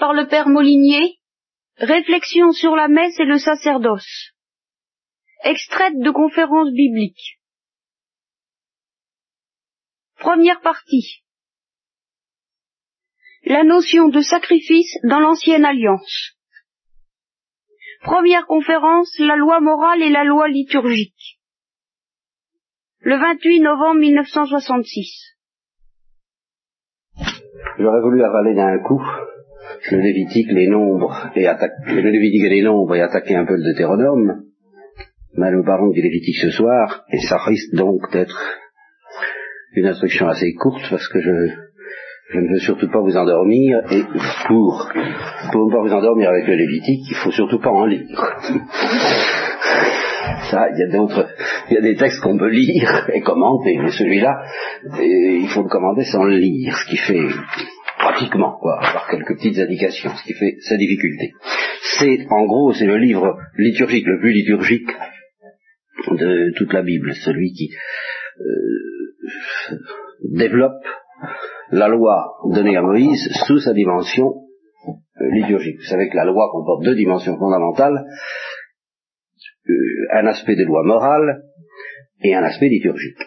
par le père Molinier, Réflexion sur la messe et le sacerdoce. Extraite de conférences bibliques. Première partie. La notion de sacrifice dans l'ancienne alliance. Première conférence, la loi morale et la loi liturgique. Le 28 novembre 1966. J'aurais voulu avaler d'un coup le Lévitique, les nombres, et attaquer, le Lévitique et les nombres et attaquer un peu le Deutéronome. Mais nous parlons du Lévitique ce soir, et ça risque donc d'être une instruction assez courte parce que je, ne veux surtout pas vous endormir, et pour, ne pas vous endormir avec le Lévitique, il faut surtout pas en lire. Ça, il y a d'autres, il y a des textes qu'on peut lire et commenter, mais celui-là, il faut le commenter sans le lire, ce qui fait pratiquement, quoi, par quelques petites indications, ce qui fait sa difficulté. C'est, en gros, c'est le livre liturgique le plus liturgique de toute la Bible, celui qui euh, développe la loi donnée à Moïse sous sa dimension euh, liturgique. Vous savez que la loi comporte deux dimensions fondamentales, euh, un aspect de loi morale et un aspect liturgique.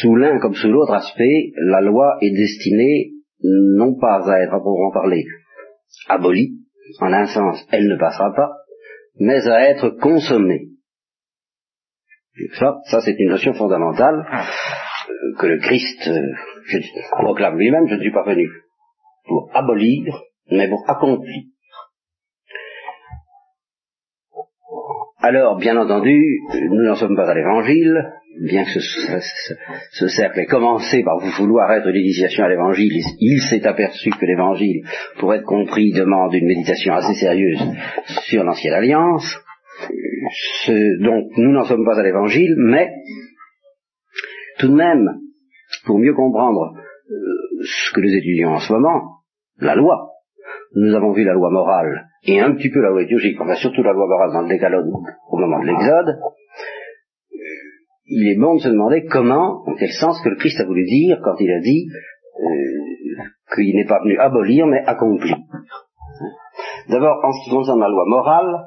Sous l'un comme sous l'autre aspect, la loi est destinée non pas à être, à proprement parler, abolie, en un sens, elle ne passera pas, mais à être consommée. Ça, ça c'est une notion fondamentale euh, que le Christ euh, proclame lui-même, je ne suis pas venu pour abolir, mais pour accomplir. Alors, bien entendu, nous n'en sommes pas à l'évangile, bien que ce, cercle ait commencé par vouloir être l'initiation à l'évangile, il s'est aperçu que l'évangile, pour être compris, demande une méditation assez sérieuse sur l'ancienne alliance. donc, nous n'en sommes pas à l'évangile, mais tout de même, pour mieux comprendre euh, ce que nous étudions en ce moment, la loi, nous avons vu la loi morale et un petit peu la loi liturgique, enfin surtout la loi morale dans le décalogue au moment de l'Exode, il est bon de se demander comment, en quel sens que le Christ a voulu dire quand il a dit euh, qu'il n'est pas venu abolir mais accomplir. D'abord, en ce qui concerne la loi morale,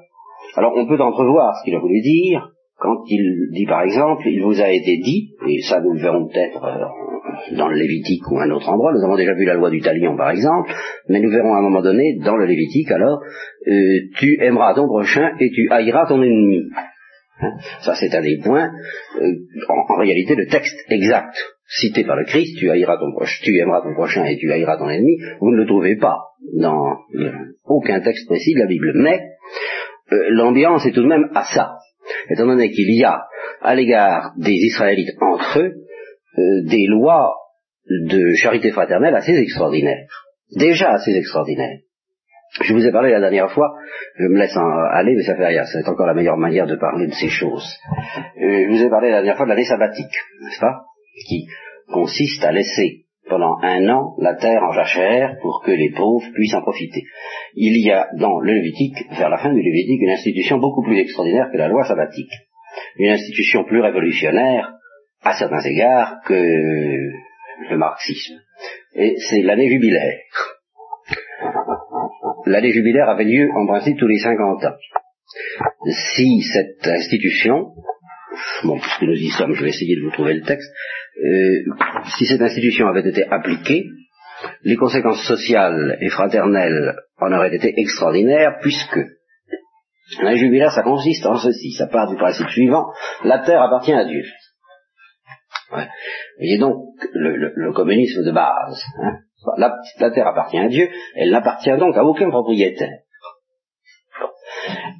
alors on peut entrevoir ce qu'il a voulu dire quand il dit par exemple, il vous a été dit, et ça nous le verrons peut-être euh, dans le Lévitique ou un autre endroit, nous avons déjà vu la loi du talion par exemple, mais nous verrons à un moment donné dans le Lévitique alors, euh, tu aimeras ton prochain et tu haïras ton ennemi. Hein? Ça, c'est un des points. Euh, en, réalité, le texte exact cité par le Christ, tu haïras ton aimeras ton prochain et tu haïras ton ennemi, vous ne le trouvez pas dans aucun texte précis de la Bible. Mais euh, l'ambiance est tout de même à ça, étant donné qu'il y a à l'égard des Israélites entre eux euh, des lois de charité fraternelle assez extraordinaires, déjà assez extraordinaires. Je vous ai parlé la dernière fois, je me laisse en aller, mais ça fait rien, c'est encore la meilleure manière de parler de ces choses. Euh, je vous ai parlé la dernière fois de l'année sabbatique, n'est-ce pas? Qui consiste à laisser pendant un an la terre en jachère pour que les pauvres puissent en profiter. Il y a dans le Lévitique, vers la fin du Lévitique, une institution beaucoup plus extraordinaire que la loi sabbatique. Une institution plus révolutionnaire, à certains égards, que le marxisme. Et c'est l'année jubilaire l'année jubilaire avait lieu en principe tous les 50 ans. Si cette institution, bon, puisque nous y sommes, je vais essayer de vous trouver le texte, euh, si cette institution avait été appliquée, les conséquences sociales et fraternelles en auraient été extraordinaires, puisque l'année jubilaire, ça consiste en ceci, ça part du principe suivant, la terre appartient à Dieu. Ouais. Et donc le, communisme de base. Hein. La, terre appartient à Dieu, elle n'appartient donc à aucun propriétaire.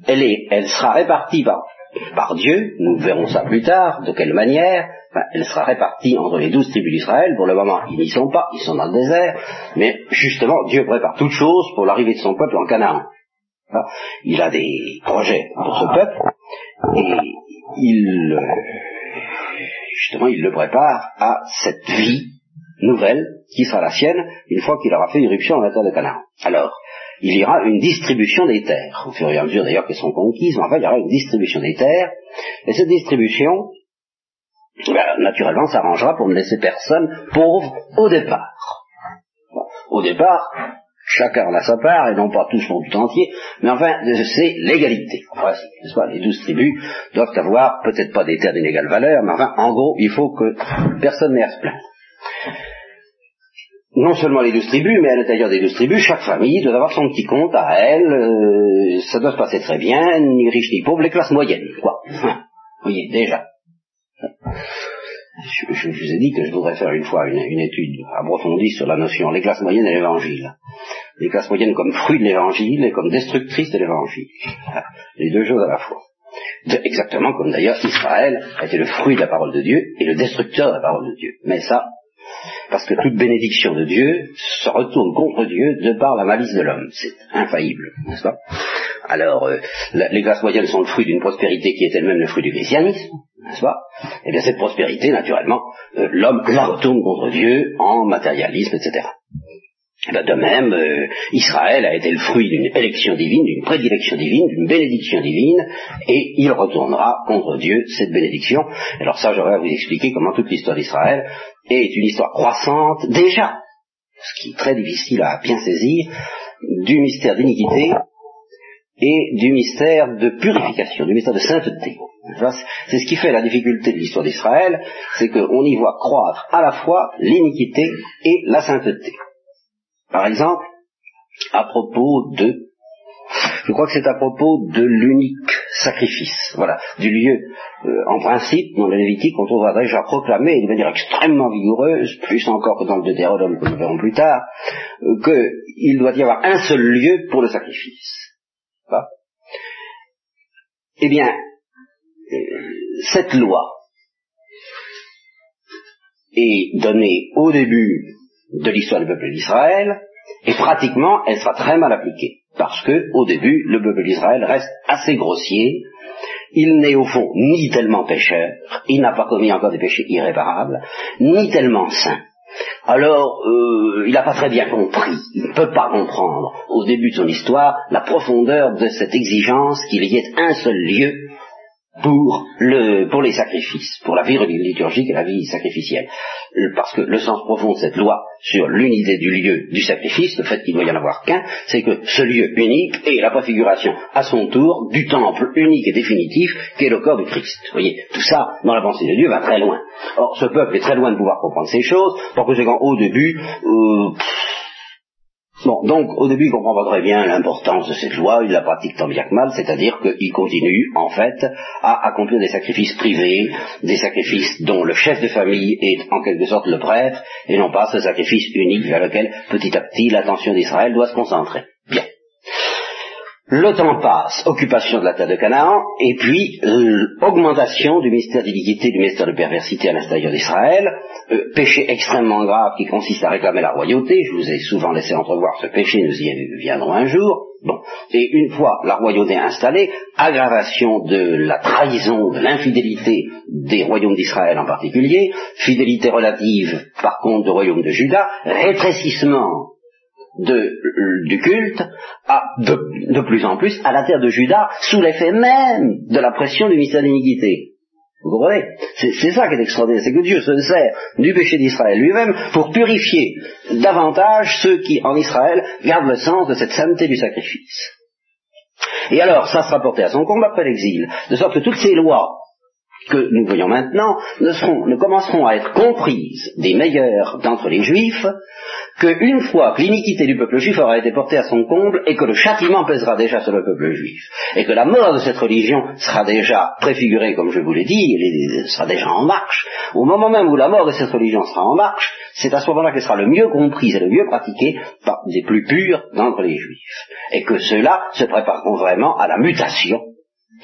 Elle, est, elle sera répartie par, Dieu, nous verrons ça plus tard, de quelle manière, elle sera répartie entre les douze tribus d'Israël, pour le moment ils n'y sont pas, ils sont dans le désert, mais justement Dieu prépare toutes choses pour l'arrivée de son peuple en Canaan. Il a des projets pour ce peuple, et il, justement, il le prépare à cette vie nouvelle qui sera la sienne une fois qu'il aura fait irruption dans la terre de Canaan. Alors, il y aura une distribution des terres, au fur et à mesure d'ailleurs qu'elles sont conquises, mais enfin il y aura une distribution des terres, et cette distribution, ben, naturellement, s'arrangera pour ne laisser personne pauvre au départ. au départ, chacun en a sa part, et non pas tous pour tout entier, mais enfin, c'est l'égalité. Enfin, les douze tribus doivent avoir peut-être pas des terres d'inégale valeur, mais enfin, en gros, il faut que personne n'ait à se plaindre. Non seulement les douze tribus, mais à l'intérieur des douze tribus, chaque famille doit avoir son petit compte à elle, euh, ça doit se passer très bien, ni riche ni pauvre, les classes moyennes, quoi. Vous voyez, déjà. Je, vous ai dit que je voudrais faire une fois une, étude approfondie sur la notion les classes moyennes et l'évangile. Les classes moyennes comme fruit de l'évangile et comme destructrices de l'évangile. Les deux choses à la fois. exactement comme d'ailleurs Israël été le fruit de la parole de Dieu et le destructeur de la parole de Dieu. Mais ça, parce que toute bénédiction de Dieu se retourne contre Dieu de par la malice de l'homme. C'est infaillible, n'est-ce pas? Alors, euh, les classes moyennes sont le fruit d'une prospérité qui est elle-même le fruit du christianisme n'est-ce pas? Eh bien, cette prospérité, naturellement, euh, l'homme la retourne contre Dieu en matérialisme, etc. Eh de même, euh, Israël a été le fruit d'une élection divine, d'une prédilection divine, d'une bénédiction divine, et il retournera contre Dieu cette bénédiction. Alors ça, j'aurais à vous expliquer comment toute l'histoire d'Israël est une histoire croissante, déjà, ce qui est très difficile à bien saisir, du mystère d'iniquité et du mystère de purification, du mystère de sainteté. C'est ce qui fait la difficulté de l'histoire d'Israël, c'est qu'on y voit croître à la fois l'iniquité et la sainteté. Par exemple, à propos de, je crois que c'est à propos de l'unique sacrifice, voilà, du lieu, euh, en principe, dans le Lévitique, on trouvera déjà proclamé de manière extrêmement vigoureuse, plus encore que dans le Deutéronome que nous verrons plus tard, euh, qu'il doit y avoir un seul lieu pour le sacrifice. Eh bien, cette loi est donnée au début de l'histoire du peuple d'Israël, et pratiquement elle sera très mal appliquée, parce que au début le peuple d'Israël reste assez grossier, il n'est au fond ni tellement pécheur, il n'a pas commis encore des péchés irréparables, ni tellement saint. Alors, euh, il n'a pas très bien compris, il ne peut pas comprendre au début de son histoire la profondeur de cette exigence qu'il y ait un seul lieu pour, le, pour les sacrifices, pour la vie liturgique et la vie sacrificielle. Parce que le sens profond de cette loi sur l'unité du lieu du sacrifice, le fait qu'il ne doit y en avoir qu'un, c'est que ce lieu unique est la préfiguration à son tour du temple unique et définitif qu'est le corps du Christ. Vous voyez, tout ça, dans la pensée de Dieu, va très loin. Or, ce peuple est très loin de pouvoir comprendre ces choses, parce que c'est quand au début, euh, Bon, donc au début il comprend pas très bien l'importance de cette loi, il la pratique tant bien que mal, c'est-à-dire qu'il continue en fait à accomplir des sacrifices privés, des sacrifices dont le chef de famille est en quelque sorte le prêtre, et non pas ce sacrifice unique vers lequel petit à petit l'attention d'Israël doit se concentrer. Bien. Le temps passe, occupation de la terre de Canaan, et puis euh, augmentation du mystère d'iniquité, du mystère de perversité à l'intérieur d'Israël, euh, péché extrêmement grave qui consiste à réclamer la royauté, je vous ai souvent laissé entrevoir ce péché, nous y viendrons un jour, bon, et une fois la royauté installée, aggravation de la trahison, de l'infidélité des royaumes d'Israël en particulier, fidélité relative par contre du royaume de Juda, rétrécissement de, du culte à de, plus en plus à la terre de Juda sous l'effet même de la pression du mystère d'iniquité. Vous comprenez? C'est ça qui est extraordinaire, c'est que Dieu se sert du péché d'Israël lui-même pour purifier davantage ceux qui, en Israël, gardent le sens de cette sainteté du sacrifice. Et alors, ça sera porté à son combat après l'exil, de sorte que toutes ces lois que nous voyons maintenant ne, ne commenceront à être comprises des meilleurs d'entre les juifs qu'une fois que l'iniquité du peuple juif aura été portée à son comble et que le châtiment pèsera déjà sur le peuple juif et que la mort de cette religion sera déjà préfigurée, comme je vous l'ai dit, elle sera déjà en marche, au moment même où la mort de cette religion sera en marche, c'est à ce moment-là qu'elle sera le mieux comprise et le mieux pratiquée par des plus purs d'entre les juifs. Et que ceux-là se prépareront vraiment à la mutation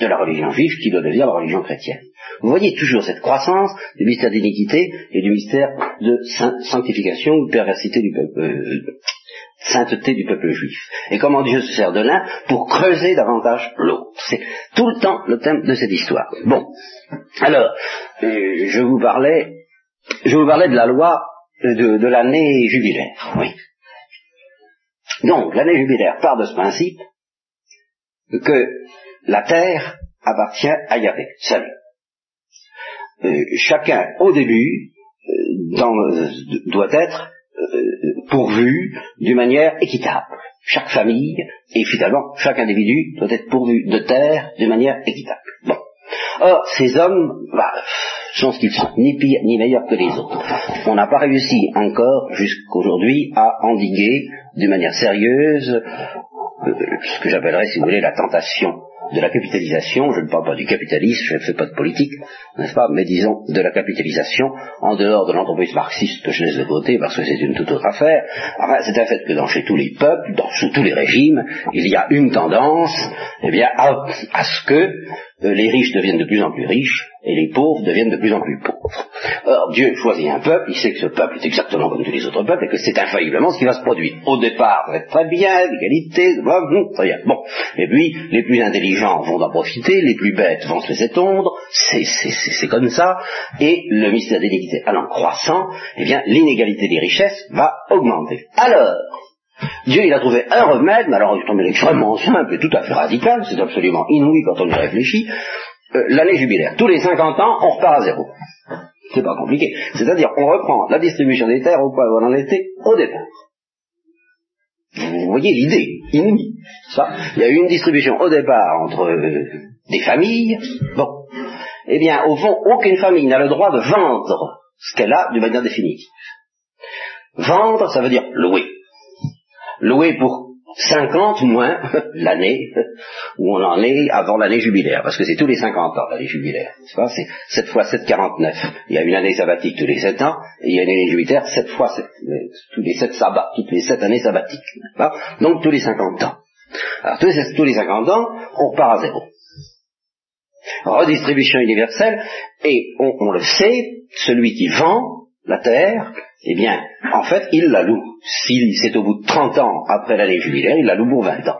de la religion juive qui doit devenir la religion chrétienne. Vous voyez toujours cette croissance du mystère d'iniquité et du mystère de sanctification ou de perversité du peuple, euh, sainteté du peuple juif. Et comment Dieu se sert de l'un pour creuser davantage l'autre. C'est tout le temps le thème de cette histoire. Bon. Alors, euh, je vous parlais, je vous parlais de la loi de, de l'année jubilaire. Oui. Donc, l'année jubilaire part de ce principe que la terre appartient à Yahvé, seul. Euh, chacun, au début, euh, dans, doit être euh, pourvu d'une manière équitable. Chaque famille et finalement chaque individu doit être pourvu de terre d'une manière équitable. Bon. Or, ces hommes bah, sont ce qu'ils sont, ni pires ni meilleurs que les autres. On n'a pas réussi encore jusqu'aujourd'hui à endiguer d'une manière sérieuse euh, ce que j'appellerais, si vous voulez, la tentation de la capitalisation, je ne parle pas du capitalisme, je ne fais pas de politique, n'est-ce pas, mais disons de la capitalisation en dehors de l'entreprise marxiste que je laisse de côté parce que c'est une toute autre affaire. C'est un fait que dans chez tous les peuples, dans sous tous les régimes, il y a une tendance, eh bien, à ce que euh, les riches deviennent de plus en plus riches et les pauvres deviennent de plus en plus pauvres. Or, Dieu choisit un peuple, il sait que ce peuple est exactement comme tous les autres peuples et que c'est infailliblement ce qui va se produire. Au départ, ça va être très bien, l'égalité, très bien. Bon. Et puis, les plus intelligents vont en profiter, les plus bêtes vont se laisser tondre, c'est comme ça, et le mystère d'iniquité allant croissant, eh bien, l'inégalité des richesses va augmenter. Alors, Dieu, il a trouvé un remède, mais alors il est extrêmement simple et tout à fait radical, c'est absolument inouï quand on y réfléchit, euh, l'année jubilaire. Tous les 50 ans, on repart à zéro. C'est pas compliqué. C'est-à-dire, on reprend la distribution des terres au point où on en était au départ. Vous voyez l'idée, inouïe. Ça, il y a eu une distribution au départ entre euh, des familles. Bon. Eh bien, au fond, aucune famille n'a le droit de vendre ce qu'elle a de manière définitive. Vendre, ça veut dire louer loué pour 50 moins l'année où on en est avant l'année jubilaire, parce que c'est tous les 50 ans l'année jubilaire, c'est 7 fois 7, 49. Il y a une année sabbatique tous les 7 ans, et il y a une année jubilaire 7 fois 7, tous les 7 sabbats, toutes les 7 années sabbatiques. Donc tous les 50 ans. Alors tous les, tous les 50 ans, on repart à zéro. Redistribution universelle, et on, on le sait, celui qui vend la terre, eh bien, en fait, il la loue. Si c'est au bout de 30 ans après l'année jubilaire, il la loue pour 20 ans.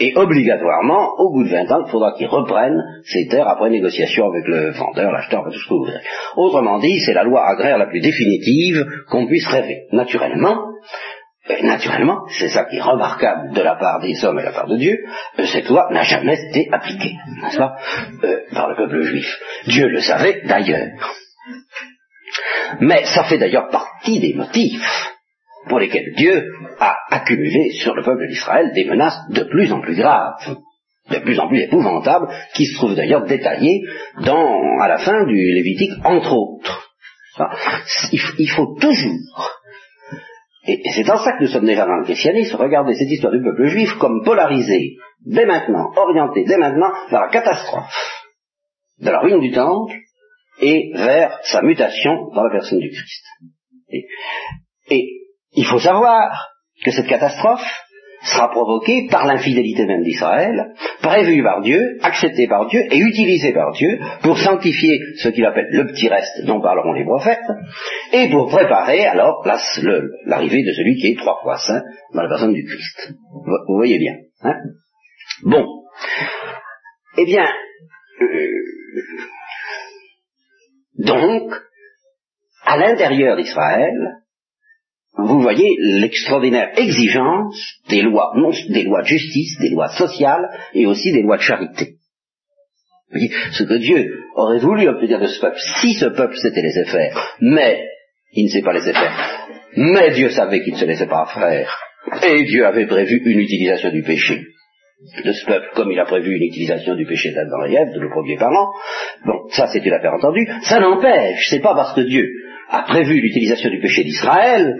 Et obligatoirement, au bout de 20 ans, il faudra qu'il reprenne ses terres après négociation avec le vendeur, l'acheteur, tout ce que vous voudrez. Autrement dit, c'est la loi agraire la plus définitive qu'on puisse rêver. Naturellement, euh, naturellement, c'est ça qui est remarquable de la part des hommes et de la part de Dieu, euh, cette loi n'a jamais été appliquée, n'est-ce pas, euh, par le peuple juif. Dieu le savait d'ailleurs. Mais ça fait d'ailleurs partie des motifs pour lesquels Dieu a accumulé sur le peuple d'Israël des menaces de plus en plus graves, de plus en plus épouvantables, qui se trouvent d'ailleurs détaillées dans, à la fin du Lévitique, entre autres. Il, faut toujours, et, c'est en ça que nous sommes déjà dans le christianisme, regarder cette histoire du peuple juif comme polarisée, dès maintenant, orientée dès maintenant vers la catastrophe de la ruine du temple et vers sa mutation dans la personne du Christ. Et, il faut savoir que cette catastrophe sera provoquée par l'infidélité même d'Israël, prévue par Dieu, acceptée par Dieu et utilisée par Dieu pour sanctifier ce qu'il appelle le petit reste dont parleront les prophètes, et pour préparer alors l'arrivée de celui qui est trois fois saint dans la personne du Christ. Vous, voyez bien. Hein? Bon. Eh bien, euh, donc, à l'intérieur d'Israël, vous voyez l'extraordinaire exigence des lois, non, des lois de justice, des lois sociales et aussi des lois de charité. Voyez, ce que Dieu aurait voulu obtenir de ce peuple, si ce peuple s'était laissé faire, mais il ne s'est pas laissé faire, mais Dieu savait qu'il ne se laissait pas faire, et Dieu avait prévu une utilisation du péché de ce peuple, comme il a prévu une utilisation du péché d'Adam de nos premiers parents, bon, ça c'est une affaire entendue, ça n'empêche, c'est pas parce que Dieu a prévu l'utilisation du péché d'Israël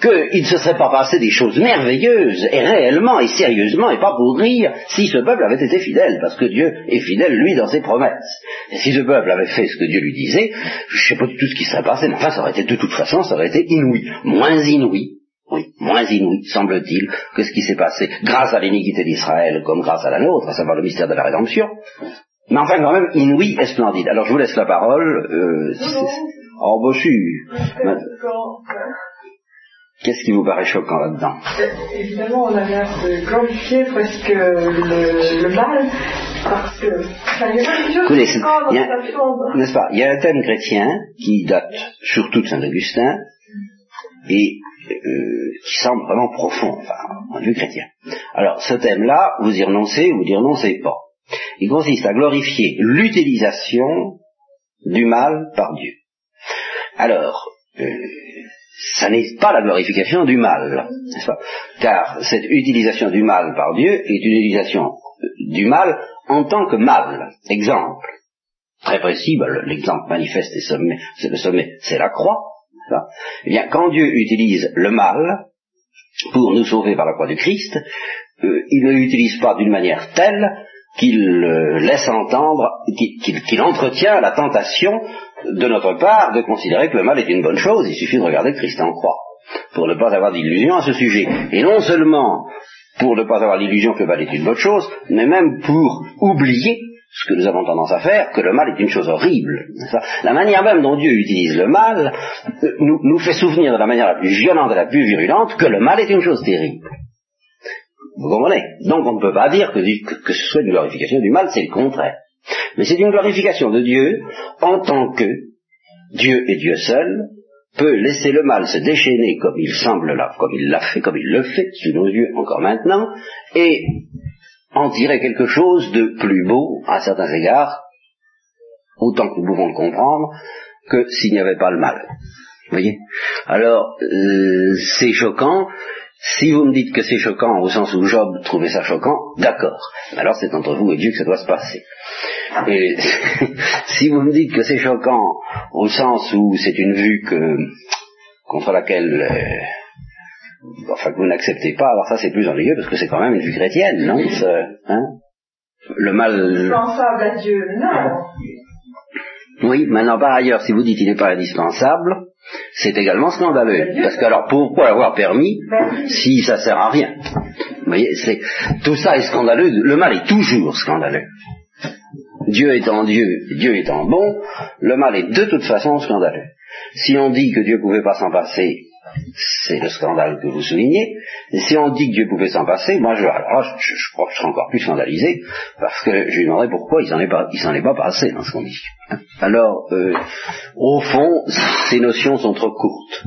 qu'il ne se serait pas passé des choses merveilleuses, et réellement et sérieusement, et pas pour rire, si ce peuple avait été fidèle, parce que Dieu est fidèle, lui, dans ses promesses. Et si ce peuple avait fait ce que Dieu lui disait, je ne sais pas du tout ce qui serait passé, mais enfin, ça aurait été, de toute façon, ça aurait été inouï, moins inouï oui, moins inouï, semble-t-il, que ce qui s'est passé grâce à l'iniquité d'Israël comme grâce à la nôtre, à savoir le mystère de la rédemption. Mais enfin, quand même, inouï et splendide. Alors, je vous laisse la parole. Euh, oh, bossu. Qu'est-ce qui vous paraît choquant là-dedans? Évidemment, on a l'air de glorifier presque le, le mal, parce que ça y a N'est-ce pas? Il y a un thème chrétien qui date surtout de Saint-Augustin, et euh, qui semble vraiment profond, enfin, en vue chrétien. Alors, ce thème-là, vous y renoncez ou vous y renoncez pas. Il consiste à glorifier l'utilisation du mal par Dieu. Alors, euh, ça n'est pas la glorification du mal, n'est-ce pas? Car cette utilisation du mal par Dieu est une utilisation du mal en tant que mal. Exemple très précis, ben, l'exemple manifeste c'est le sommet, c'est la croix. Eh bien, quand Dieu utilise le mal pour nous sauver par la croix du Christ, euh, il ne l'utilise pas d'une manière telle qu'il euh, laisse entendre, qu'il entretient la tentation de notre part de considérer que le mal est une bonne chose, il suffit de regarder Christ en croix, pour ne pas avoir d'illusion à ce sujet. Et non seulement pour ne pas avoir l'illusion que le mal est une bonne chose, mais même pour oublier ce que nous avons tendance à faire, que le mal est une chose horrible. La manière même dont Dieu utilise le mal euh, nous, fait souvenir de la manière la plus violente et la plus virulente que le mal est une chose terrible. Vous comprenez? Donc on ne peut pas dire que, que, ce soit une glorification du mal, c'est le contraire. Mais c'est une glorification de Dieu en tant que Dieu et Dieu seul peut laisser le mal se déchaîner comme il semble là, comme il l'a fait, comme il le fait sous nos yeux encore maintenant, et en tirer quelque chose de plus beau à certains égards, autant que nous pouvons le comprendre, que s'il n'y avait pas le mal. Vous voyez? Alors, euh, c'est choquant, si vous me dites que c'est choquant au sens où Job trouvait ça choquant, d'accord. Alors c'est entre vous et Dieu que ça doit se passer. Et si vous me dites que c'est choquant au sens où c'est une vue que, contre laquelle, euh, enfin que vous n'acceptez pas, alors ça c'est plus ennuyeux parce que c'est quand même une vue chrétienne, non hein? Le mal. Indispensable à Dieu, non. Oui, maintenant par ailleurs, si vous dites qu'il n'est pas indispensable, c'est également scandaleux. Parce que alors pourquoi l'avoir permis si ça sert à rien? Vous voyez, c'est tout ça est scandaleux. Le mal est toujours scandaleux. Dieu étant Dieu, Dieu étant bon, le mal est de toute façon scandaleux. Si on dit que Dieu ne pouvait pas s'en passer, c'est le scandale que vous soulignez. Et si on dit que Dieu pouvait s'en passer, moi je, crois que je serais encore plus scandalisé, parce que je lui demanderais pourquoi il s'en est pas, passé dans ce qu'on dit. Alors, euh, au fond, ces notions sont trop courtes.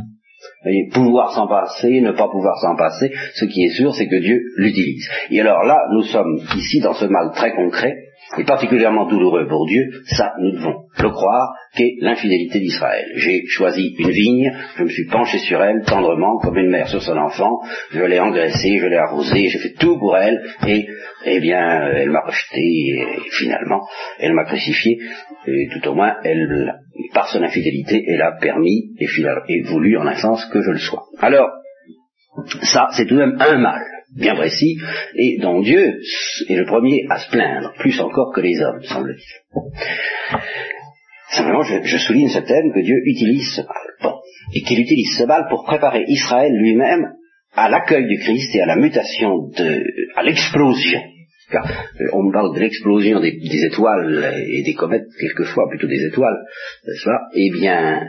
Pouvoir s'en passer, ne pas pouvoir s'en passer, ce qui est sûr, c'est que Dieu l'utilise. Et alors là, nous sommes ici dans ce mal très concret, et particulièrement douloureux pour Dieu, ça nous devons le croire, qu'est l'infidélité d'Israël. J'ai choisi une vigne, je me suis penché sur elle tendrement, comme une mère sur son enfant, je l'ai engraissée, je l'ai arrosée, j'ai fait tout pour elle, et eh bien, elle m'a rejeté, et finalement, elle m'a crucifié, et tout au moins, elle, par son infidélité, elle a permis et, et voulu en un sens que je le sois. Alors, ça, c'est tout de même un mal bien précis, et dont Dieu est le premier à se plaindre, plus encore que les hommes, semble-t-il. Simplement, je, souligne ce thème que Dieu utilise ce mal. Bon. Et qu'il utilise ce mal pour préparer Israël lui-même à l'accueil du Christ et à la mutation de, à l'explosion. Car euh, on me parle de l'explosion des, étoiles et des comètes, quelquefois plutôt des étoiles, n'est-ce Eh bien,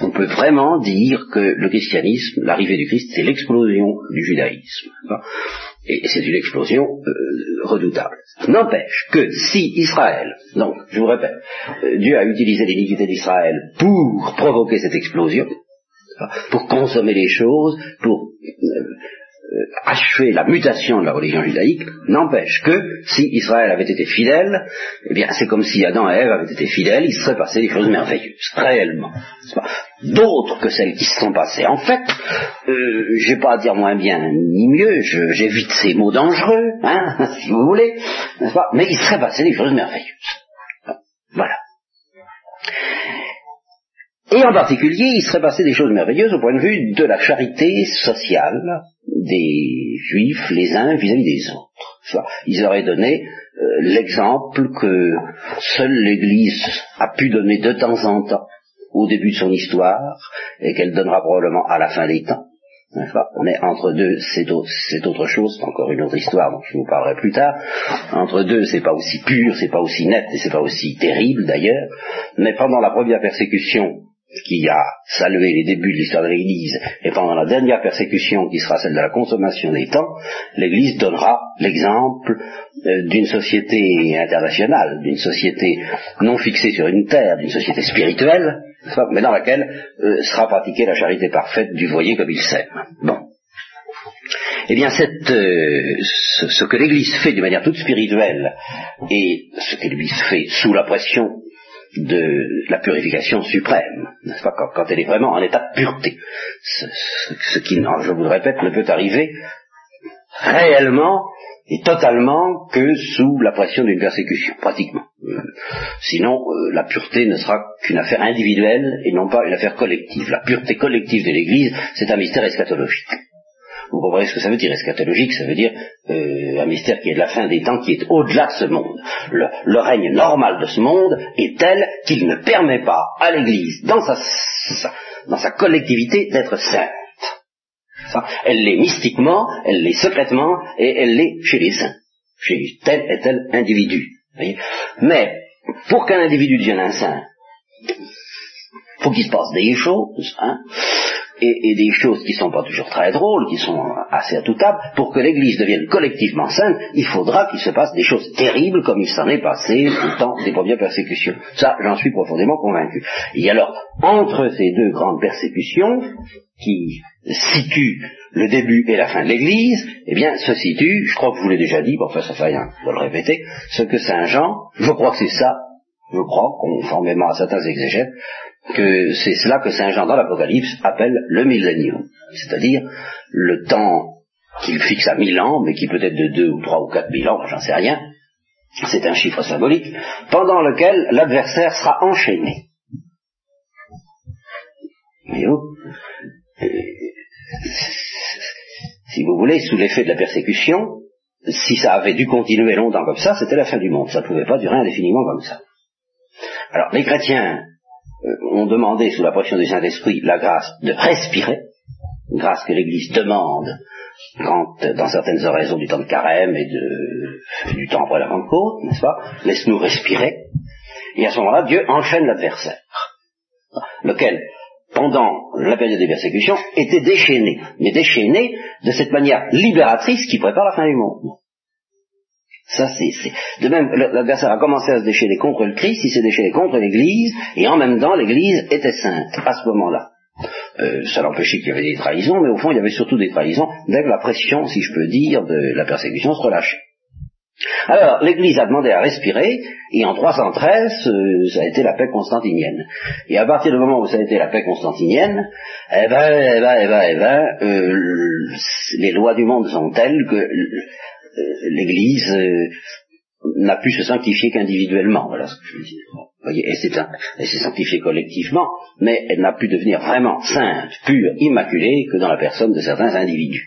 on peut vraiment dire que le christianisme, l'arrivée du Christ, c'est l'explosion du judaïsme. Et c'est une explosion euh, redoutable. N'empêche que si Israël, donc je vous répète, euh, Dieu a utilisé l'iniquité d'Israël pour provoquer cette explosion, pour consommer les choses, pour euh, achever la mutation de la religion judaïque, n'empêche que si Israël avait été fidèle, eh bien c'est comme si Adam et Ève avaient été fidèles, il serait passé des choses merveilleuses, réellement. D'autres que celles qui se sont passées. En fait, euh, j'ai pas à dire moins bien ni mieux, j'évite ces mots dangereux, hein, si vous voulez, Mais il serait passé des choses merveilleuses. Voilà. Et en particulier, il serait passé des choses merveilleuses au point de vue de la charité sociale des juifs les uns vis-à-vis des autres. Ils auraient donné euh, l'exemple que seule l'Église a pu donner de temps en temps au début de son histoire et qu'elle donnera probablement à la fin des temps. Mais entre deux, c'est autre, chose, c'est encore une autre histoire dont je vous parlerai plus tard. Entre deux, c'est pas aussi pur, c'est pas aussi net et c'est pas aussi terrible d'ailleurs. Mais pendant la première persécution qui a salué les débuts de l'histoire de l'Église, et pendant la dernière persécution qui sera celle de la consommation des temps, l'Église donnera l'exemple euh, d'une société internationale, d'une société non fixée sur une terre, d'une société spirituelle, mais dans laquelle euh, sera pratiquée la charité parfaite du voyer comme il s'aime. Bon. Eh bien, cette, euh, ce, ce, que l'Église fait d'une manière toute spirituelle et ce que l'Église fait sous la pression de la purification suprême, n'est-ce pas, quand, elle est vraiment en état de pureté. Ce, qui, je vous le répète, ne peut arriver réellement et totalement que sous la pression d'une persécution, pratiquement. Euh, sinon, euh, la pureté ne sera qu'une affaire individuelle et non pas une affaire collective. La pureté collective de l'Église, c'est un mystère eschatologique. Vous comprenez ce que ça veut dire? Eschatologique Ça veut dire euh, un mystère qui est de la fin des temps, qui est au-delà de ce monde. Le, règne normal de ce monde est tel qu'il ne permet pas à l'Église, dans sa, dans sa collectivité, d'être sainte. Elle l'est mystiquement, elle l'est secrètement, et elle l'est chez les saints, chez tel et tel individu. Mais pour qu'un individu devienne un saint, faut qu'il se passe des choses, hein, et, des choses qui sont pas toujours très drôles, qui sont assez atoutables, pour que l'Église devienne collectivement sainte, il faudra qu'il se passe des choses terribles comme il s'en est passé au temps des premières persécutions. Ça, j'en suis profondément convaincu. Et alors, entre ces deux grandes persécutions, qui situent le début et la fin de l'Église, eh bien, se situe, je crois que je vous l'ai déjà dit, bon, enfin, ça fait rien de le répéter, ce que Saint Jean, je crois que c'est ça, je crois, conformément à certains exégètes, que c'est cela que Saint Jean dans l'Apocalypse appelle le millénium, c'est-à-dire le temps qu'il fixe à mille ans, mais qui peut être de deux ou trois ou quatre mille ans, j'en sais rien, c'est un chiffre symbolique, pendant lequel l'adversaire sera enchaîné. si vous voulez, sous l'effet de la persécution, si ça avait dû continuer longtemps comme ça, c'était la fin du monde. Ça ne pouvait pas durer indéfiniment comme ça. Alors, les chrétiens euh, ont demandé sous la pression du Saint-Esprit la grâce de respirer, grâce que l'Église demande quand, dans certaines oraisons du temps de carême et du temps après la Pentecôte, n'est-ce pas Laisse-nous respirer. Et à ce moment-là, Dieu enchaîne l'adversaire, lequel, pendant la période des persécutions, était déchaîné, mais déchaîné de cette manière libératrice qui prépare la fin du monde. Ça, c'est, De même, l'adversaire a commencé à se déchaîner contre le Christ, il s'est déchaîné contre l'Église, et en même temps, l'Église était sainte, à ce moment-là. Euh, ça l'empêchait qu'il y avait des trahisons, mais au fond, il y avait surtout des trahisons dès que la pression, si je peux dire, de la persécution se relâchait. Alors, l'Église a demandé à respirer, et en 313, euh, ça a été la paix constantinienne. Et à partir du moment où ça a été la paix constantinienne, eh ben, eh ben, eh ben, eh ben, euh, les lois du monde sont telles que l'Église euh, n'a pu se sanctifier qu'individuellement. Voilà ce que je veux dire. voyez, elle s'est sanctifiée collectivement, mais elle n'a pu devenir vraiment sainte, pure, immaculée que dans la personne de certains individus,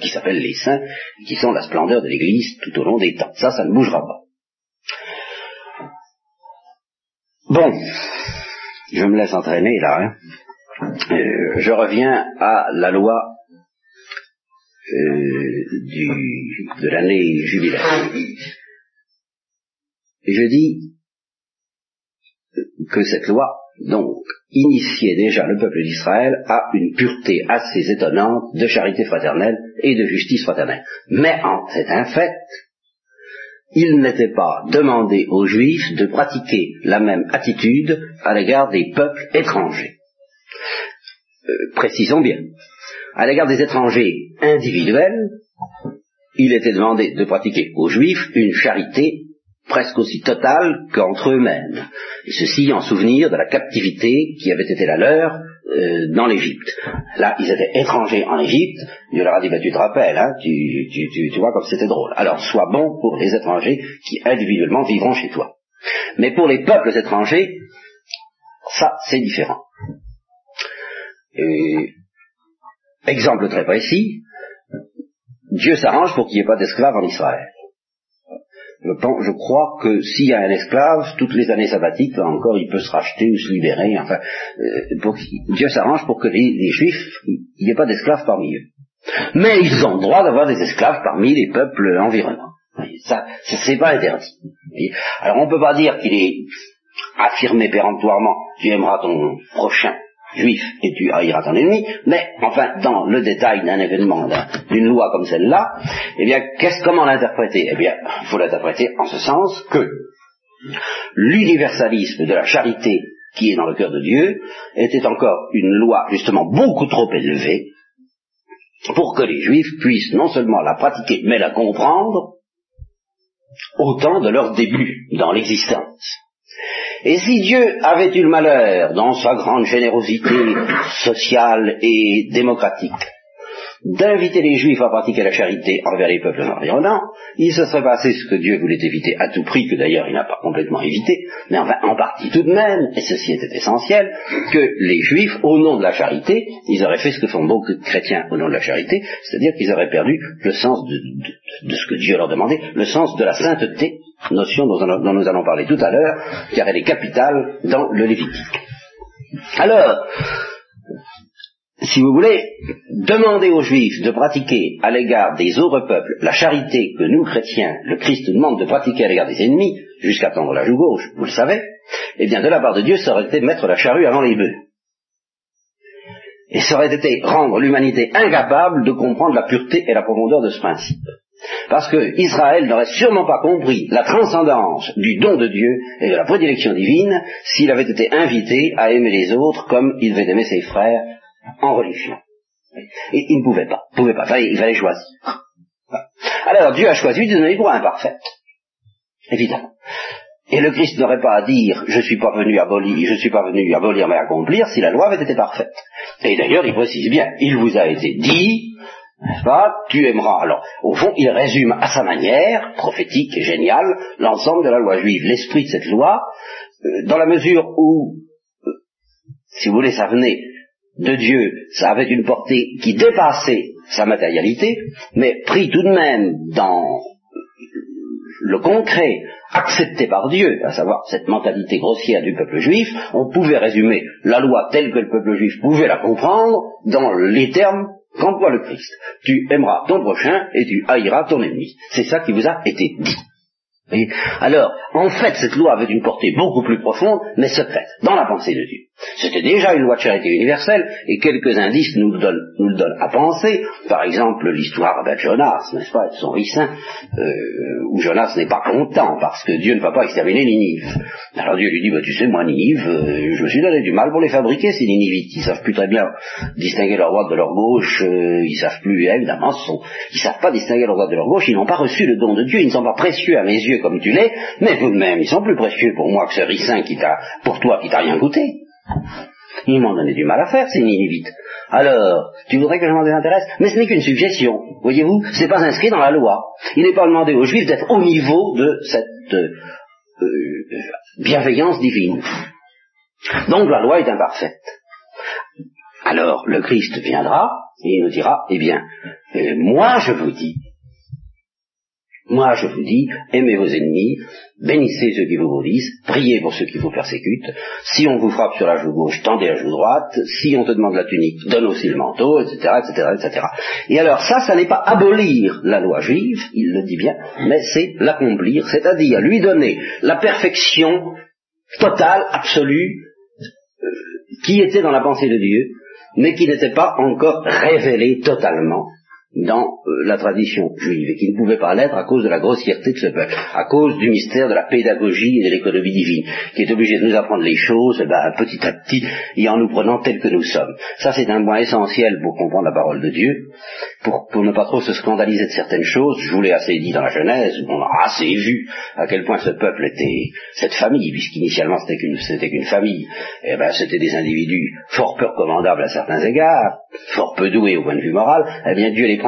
qui s'appellent les saints, qui sont la splendeur de l'Église tout au long des temps. Ça, ça ne bougera pas. Bon, je me laisse entraîner là. Hein. Euh, je reviens à la loi euh, de l'année jubilaire. Je dis que cette loi, donc, initiait déjà le peuple d'Israël à une pureté assez étonnante de charité fraternelle et de justice fraternelle. Mais c'est un fait, il n'était pas demandé aux Juifs de pratiquer la même attitude à l'égard des peuples étrangers. Euh, précisons bien, à l'égard des étrangers individuels, il était demandé de pratiquer aux Juifs une charité presque aussi totale qu'entre eux-mêmes, et ceci en souvenir de la captivité qui avait été la leur euh, dans l'Égypte. Là, ils étaient étrangers en Égypte, Dieu leur a dit, bah, tu te rappelles, hein, tu, tu, tu vois comme c'était drôle. Alors, sois bon pour les étrangers qui individuellement vivront chez toi. Mais pour les peuples étrangers, ça, c'est différent. Exemple très précis, Dieu s'arrange pour qu'il n'y ait pas d'esclaves en Israël. Je, crois que s'il y a un esclave, toutes les années sabbatiques, encore, il peut se racheter ou se libérer. Enfin, euh, Dieu s'arrange pour que les, Juifs, il n'y ait pas d'esclaves parmi eux. Mais ils ont le droit d'avoir des esclaves parmi les peuples environnants. Ça, c'est pas interdit. Alors on ne peut pas dire qu'il est affirmé péremptoirement, tu aimeras ton prochain juif et tu haïras ton ennemi, mais enfin, dans le détail d'un événement, d'une loi comme celle-là, eh bien, qu'est-ce, comment l'interpréter? Eh bien, il faut l'interpréter en ce sens que l'universalisme de la charité qui est dans le cœur de Dieu était encore une loi justement beaucoup trop élevée pour que les juifs puissent non seulement la pratiquer, mais la comprendre au temps de leur début dans l'existence. Et si Dieu avait eu le malheur, dans sa grande générosité sociale et démocratique, d'inviter les Juifs à pratiquer la charité envers les peuples environnants, il se serait passé ce que Dieu voulait éviter à tout prix, que d'ailleurs il n'a pas complètement évité, mais enfin en partie tout de même, et ceci était essentiel, que les Juifs, au nom de la charité, ils auraient fait ce que font beaucoup de chrétiens au nom de la charité, c'est-à-dire qu'ils auraient perdu le sens de, ce que Dieu leur demandait, le sens de la sainteté, notion dont, dont nous allons parler tout à l'heure, car elle est capitale dans le Lévitique. Alors, si vous voulez, demander aux Juifs de pratiquer à l'égard des autres peuples la charité que nous, chrétiens, le Christ nous demande de pratiquer à l'égard des ennemis, jusqu'à tendre la joue gauche, vous le savez, eh bien, de la part de Dieu, ça aurait été mettre la charrue avant les bœufs. Et ça aurait été rendre l'humanité incapable de comprendre la pureté et la profondeur de ce principe. Parce que Israël n'aurait sûrement pas compris la transcendance du don de Dieu et de la prédilection divine s'il avait été invité à aimer les autres comme il devait aimer ses frères en religion. Et il ne pouvait pas, pouvait pas, il fallait choisir. Alors Dieu a choisi de donner droit imparfaite, évidemment. Et le Christ n'aurait pas à dire je suis pas venu abolir, je suis pas venu abolir mais accomplir si la loi avait été parfaite. Et d'ailleurs il précise bien, il vous a été dit, n'est-ce pas, tu aimeras. Alors, au fond, il résume à sa manière, prophétique et géniale, l'ensemble de la loi juive, l'esprit de cette loi, euh, dans la mesure où, euh, si vous voulez, ça venait de Dieu, ça avait une portée qui dépassait sa matérialité, mais pris tout de même dans le concret accepté par Dieu, à savoir cette mentalité grossière du peuple juif, on pouvait résumer la loi telle que le peuple juif pouvait la comprendre dans les termes qu'emploie le Christ. Tu aimeras ton prochain et tu haïras ton ennemi. C'est ça qui vous a été dit. Alors, en fait, cette loi avait une portée beaucoup plus profonde, mais secrète, dans la pensée de Dieu. C'était déjà une loi de charité universelle, et quelques indices nous le donnent, à penser. Par exemple, l'histoire de Jonas, n'est-ce pas, de son ricin, euh, où Jonas n'est pas content, parce que Dieu ne va pas exterminer Ninive. Alors Dieu lui dit, bah, tu sais, moi, Ninive, euh, je me suis donné du mal pour les fabriquer, ces Ninivites. Ils savent plus très bien distinguer leur droite de leur gauche, euh, ils savent plus, évidemment, sont, ils savent pas distinguer leur droite de leur gauche, ils n'ont pas reçu le don de Dieu, ils ne sont pas précieux à mes yeux comme tu l'es, mais tout de même, ils sont plus précieux pour moi que ce ricin qui t'a, pour toi qui t'a rien goûté. Ils m'ont donné du mal à faire, ces Ninivites. Alors, tu voudrais que je m'en désintéresse? Mais ce n'est qu'une suggestion. Voyez-vous, ce n'est pas inscrit dans la loi. Il n'est pas demandé aux Juifs d'être au niveau de cette euh, euh, bienveillance divine. Donc la loi est imparfaite. Alors le Christ viendra et il nous dira, eh bien, euh, moi je vous dis, moi, je vous dis, aimez vos ennemis, bénissez ceux qui vous maudissent, priez pour ceux qui vous persécutent. Si on vous frappe sur la joue gauche, tendez la joue droite. Si on te demande la tunique, donne aussi le manteau, etc., etc., etc. Et alors ça, ça n'est pas abolir la loi juive, il le dit bien, mais c'est l'accomplir, c'est-à-dire lui donner la perfection totale, absolue, euh, qui était dans la pensée de Dieu, mais qui n'était pas encore révélée totalement dans euh, la tradition juive et qui ne pouvait pas l'être à cause de la grossièreté de ce peuple, à cause du mystère de la pédagogie et de l'économie divine, qui est obligé de nous apprendre les choses eh ben, petit à petit et en nous prenant tels que nous sommes. Ça c'est un point essentiel pour comprendre la parole de Dieu, pour, ne pas trop se scandaliser de certaines choses. Je vous l'ai assez dit dans la Genèse, on a assez vu à quel point ce peuple était cette famille, puisqu'initialement c'était qu'une famille, eh ben c'était des individus fort peu recommandables à certains égards, fort peu doués au point de vue moral, eh bien Dieu les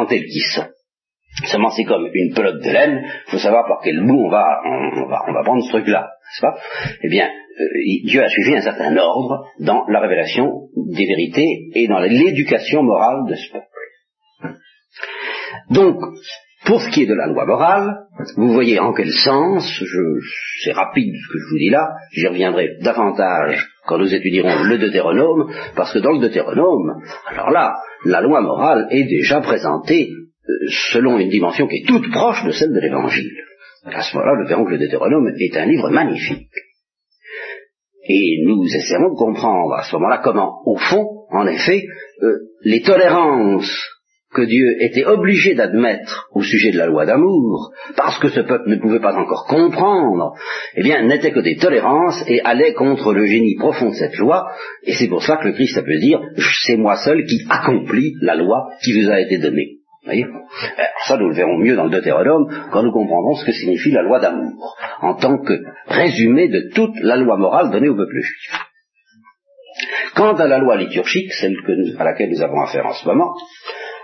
Seulement c'est comme une pelote de laine, il faut savoir par quel bout on va, on, va, on va prendre ce truc-là, n'est-ce pas? Eh bien, euh, Dieu a suivi un certain ordre dans la révélation des vérités et dans l'éducation morale de ce peuple. Donc, pour ce qui est de la loi morale, vous voyez en quel sens, c'est rapide ce que je vous dis là, j'y reviendrai davantage quand nous étudierons le Deutéronome, parce que dans le Deutéronome, alors là, la loi morale est déjà présentée euh, selon une dimension qui est toute proche de celle de l'Évangile. À ce moment-là, le Deutéronome est un livre magnifique. Et nous essaierons de comprendre à ce moment-là comment, au fond, en effet, euh, les tolérances que Dieu était obligé d'admettre au sujet de la loi d'amour, parce que ce peuple ne pouvait pas encore comprendre, eh bien, n'étaient que des tolérances et allaient contre le génie profond de cette loi, et c'est pour ça que le Christ pu dire, c'est moi seul qui accomplis la loi qui vous a été donnée. Voyez? Ça, nous le verrons mieux dans le Deutéronome quand nous comprendrons ce que signifie la loi d'amour, en tant que résumé de toute la loi morale donnée au peuple juif. Quant à la loi liturgique, celle à laquelle nous avons affaire en ce moment,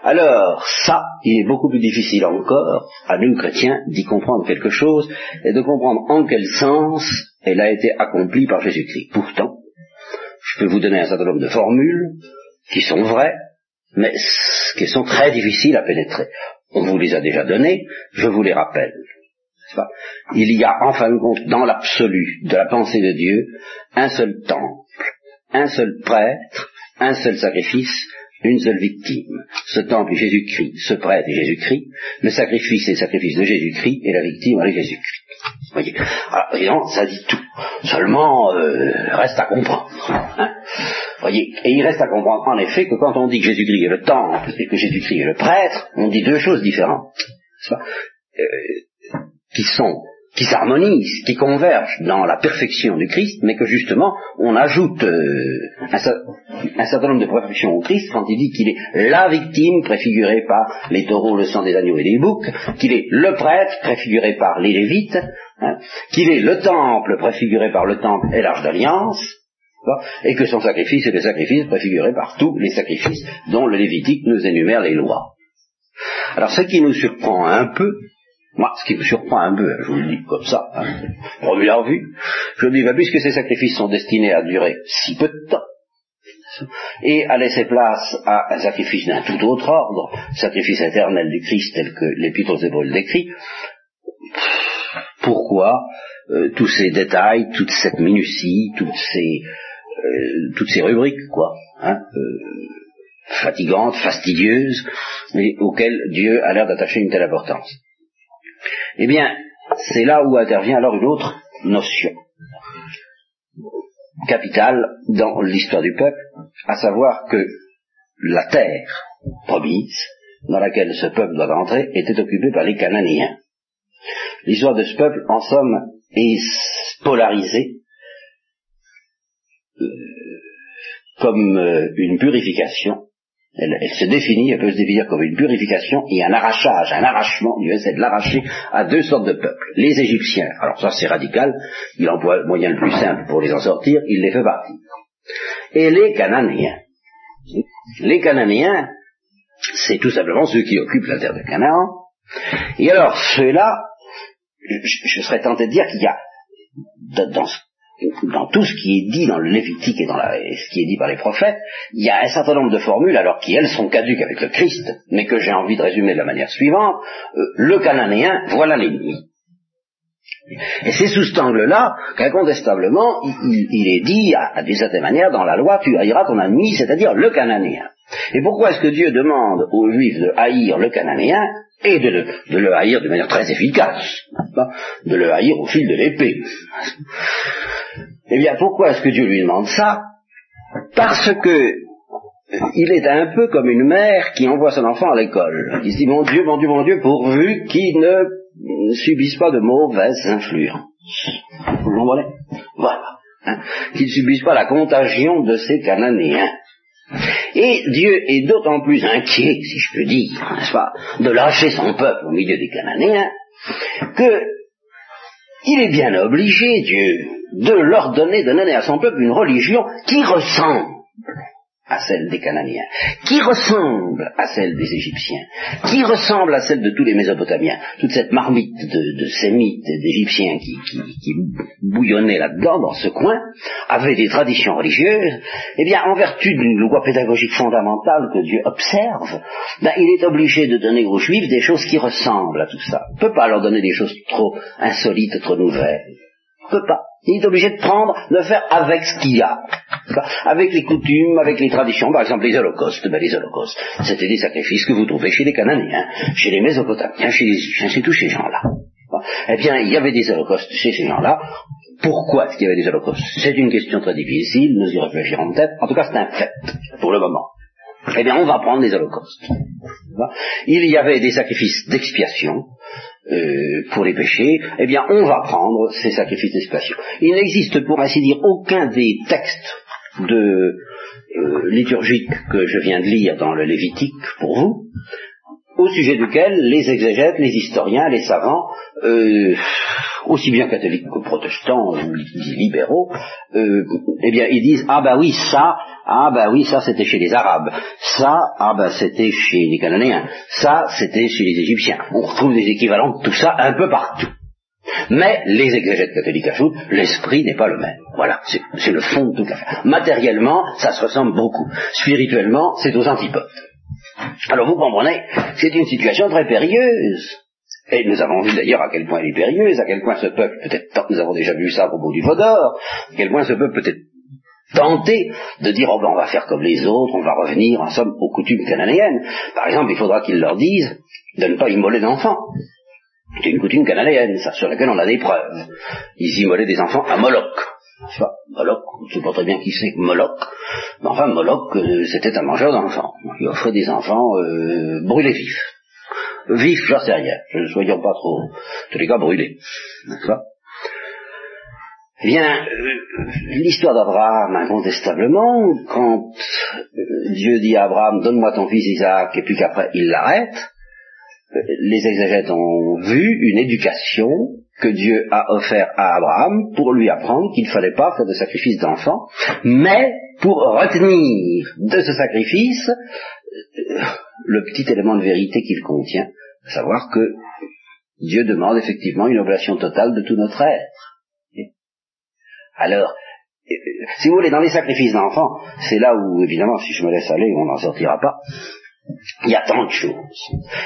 alors ça, il est beaucoup plus difficile encore à nous chrétiens d'y comprendre quelque chose et de comprendre en quel sens elle a été accomplie par Jésus-Christ. Pourtant, je peux vous donner un certain nombre de formules qui sont vraies, mais qui sont très difficiles à pénétrer. On vous les a déjà données, je vous les rappelle. Il y a en fin de compte, dans l'absolu de la pensée de Dieu, un seul temple, un seul prêtre, un seul sacrifice, une seule victime. Ce temple Jésus-Christ, ce prêtre Jésus-Christ, le sacrifice est le sacrifice de Jésus-Christ et la victime est Jésus-Christ. Voyez Alors, évidemment, ça dit tout. Seulement, euh, reste à comprendre. Hein voyez Et il reste à comprendre, en effet, que quand on dit que Jésus-Christ est le temple et que Jésus-Christ est le prêtre, on dit deux choses différentes. Euh, qui sont qui s'harmonisent, qui convergent dans la perfection du Christ, mais que justement on ajoute euh, un, certain nombre de perfections au Christ quand il dit qu'il est la victime préfigurée par les taureaux, le sang des agneaux et des boucs, qu'il est le prêtre préfiguré par les lévites, hein, qu'il est le temple préfiguré par le temple et l'arche d'alliance, et que son sacrifice est le sacrifice préfiguré par tous les sacrifices dont le Lévitique nous énumère les lois. Alors ce qui nous surprend un peu, moi, ce qui me surprend un peu, je vous le dis comme ça, hein, première vue, je me dis, bah, puisque ces sacrifices sont destinés à durer si peu de temps, et à laisser place à un sacrifice d'un tout autre ordre, sacrifice éternel du Christ tel que l'Épître aux Hébreux décrit, pourquoi euh, tous ces détails, toute cette minutie, toutes ces, euh, toutes ces rubriques, quoi, hein, euh, fatigantes, fastidieuses, mais auxquelles Dieu a l'air d'attacher une telle importance? Eh bien, c'est là où intervient alors une autre notion capitale dans l'histoire du peuple, à savoir que la terre promise, dans laquelle ce peuple doit entrer, était occupée par les Cananéens. L'histoire de ce peuple, en somme, est polarisée euh, comme euh, une purification elle, se définit, elle peut se définir comme une purification et un arrachage, un arrachement. Dieu essaie de l'arracher à deux sortes de peuples. Les Égyptiens, alors ça c'est radical, il emploie le moyen le plus simple pour les en sortir, il les fait partir. Et les Cananéens. Les Cananéens, c'est tout simplement ceux qui occupent la terre de Canaan. Et alors, ceux-là, je, serais tenté de dire qu'il y a dans dans tout ce qui est dit dans le Lévitique et dans ce qui est dit par les prophètes, il y a un certain nombre de formules, alors qui elles sont caduques avec le Christ, mais que j'ai envie de résumer de la manière suivante. Euh, le Cananéen, voilà l'ennemi. Et c'est sous cet angle-là qu'incontestablement, il, est dit, à, d'une certaine manière, dans la loi, tu haïras ton ennemi, c'est-à-dire le Cananéen. Et pourquoi est-ce que Dieu demande aux Juifs de haïr le Cananéen et de, le haïr de manière très efficace, de le haïr au fil de l'épée Eh bien, pourquoi est-ce que Dieu lui demande ça? Parce que il est un peu comme une mère qui envoie son enfant à l'école. Il dit, mon Dieu, mon Dieu, mon Dieu, pourvu qu'il ne subisse pas de mauvaises influences. Vous comprenez? Voilà. Hein qu'il ne subisse pas la contagion de ces Cananéens. Et Dieu est d'autant plus inquiet, si je peux dire, n'est-ce pas, de lâcher son peuple au milieu des Cananéens, que il est bien obligé, Dieu, de leur donner, de donner à son peuple une religion qui ressemble à celle des Cananéens, qui ressemble à celle des Égyptiens, qui ressemble à celle de tous les Mésopotamiens. Toute cette marmite de, de sémites et d'Égyptiens qui, qui, qui bouillonnait là-dedans, dans ce coin, avait des traditions religieuses, eh bien, en vertu d'une loi pédagogique fondamentale que Dieu observe, ben, il est obligé de donner aux Juifs des choses qui ressemblent à tout ça. Il ne peut pas leur donner des choses trop insolites, trop nouvelles. Il ne peut pas. Il est obligé de prendre, de faire avec ce qu'il y a. Avec les coutumes, avec les traditions, par exemple les holocaustes. Ben, les holocaustes, c'était des sacrifices que vous trouvez chez les Cananéens, chez les Mésopotamiens, chez les Égyptiens, chez tous ces gens-là. Eh bien, il y avait des holocaustes chez ces gens-là. Pourquoi est-ce qu'il y avait des holocaustes? C'est une question très difficile, nous y réfléchirons peut-être. En tout cas, c'est un fait, pour le moment. Eh bien, on va prendre des holocaustes. Il y avait des sacrifices d'expiation, euh, pour les péchés, eh bien on va prendre ces sacrifices d'expiation. Il n'existe pour ainsi dire aucun des textes de euh, liturgique que je viens de lire dans le Lévitique pour vous, au sujet duquel les exégètes, les historiens, les savants, euh, aussi bien catholiques que protestants ou libéraux, euh, eh bien, ils disent ah bah oui ça, ah bah oui ça c'était chez les Arabes, ça ah bah c'était chez les Cananéens, ça c'était chez les Égyptiens. On retrouve des équivalents de tout ça un peu partout. Mais les exégètes catholiques ajoutent, l'esprit n'est pas le même. Voilà, c'est le fond de toute l'affaire. Matériellement, ça se ressemble beaucoup. Spirituellement, c'est aux antipodes. Alors vous comprenez, c'est une situation très périlleuse. Et nous avons vu d'ailleurs à quel point elle est périlleuse, à quel point ce peuple, peut-être nous avons déjà vu ça à propos du Vaudor, à quel point ce peuple peut être tenté de dire oh ben on va faire comme les autres, on va revenir en somme aux coutumes cananéennes. Par exemple, il faudra qu'ils leur disent de ne pas immoler d'enfants. C'est une coutume cananéenne, ça, sur laquelle on a des preuves. Ils immolaient des enfants à Moloch. Moloch, on ne sait pas très bien qui c'est Moloch. Mais enfin, Moloch, euh, c'était un mangeur d'enfants. Il offrait des enfants euh, brûlés vifs. Vifs, j'en sais rien. Ne soyons pas trop, tous les cas, brûlés. Eh bien, euh, l'histoire d'Abraham, incontestablement, quand Dieu dit à Abraham, donne-moi ton fils Isaac, et puis qu'après il l'arrête, les exégètes ont vu une éducation que Dieu a offert à Abraham pour lui apprendre qu'il ne fallait pas faire de sacrifice d'enfants, mais pour retenir de ce sacrifice euh, le petit élément de vérité qu'il contient, à savoir que Dieu demande effectivement une oblation totale de tout notre être. Alors, euh, si vous voulez, dans les sacrifices d'enfants, c'est là où, évidemment, si je me laisse aller, on n'en sortira pas, il y a tant de choses.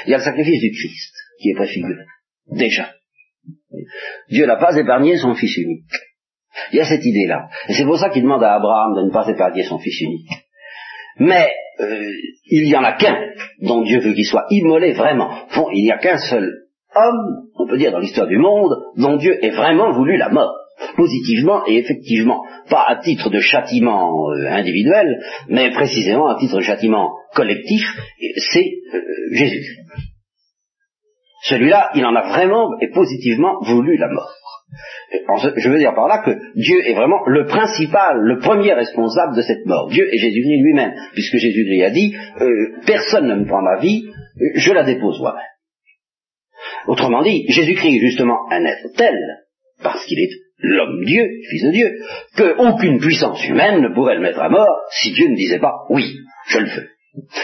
Il y a le sacrifice du Christ qui est préfiguré. Déjà. Dieu n'a pas épargné son Fils unique. Il y a cette idée-là. Et c'est pour ça qu'il demande à Abraham de ne pas épargner son Fils unique. Mais euh, il n'y en a qu'un dont Dieu veut qu'il soit immolé vraiment. Il n'y a qu'un seul homme, on peut dire dans l'histoire du monde, dont Dieu ait vraiment voulu la mort positivement et effectivement, pas à titre de châtiment euh, individuel, mais précisément à titre de châtiment collectif, c'est euh, Jésus. Celui-là, il en a vraiment et positivement voulu la mort. Je veux dire par là que Dieu est vraiment le principal, le premier responsable de cette mort. Dieu et Jésus-Christ lui-même, puisque Jésus-Christ a dit, euh, personne ne me prend ma vie, je la dépose moi-même. Autrement dit, Jésus-Christ est justement un être tel, parce qu'il est l'homme-dieu, fils de Dieu, qu'aucune puissance humaine ne pourrait le mettre à mort si Dieu ne disait pas oui, je le veux.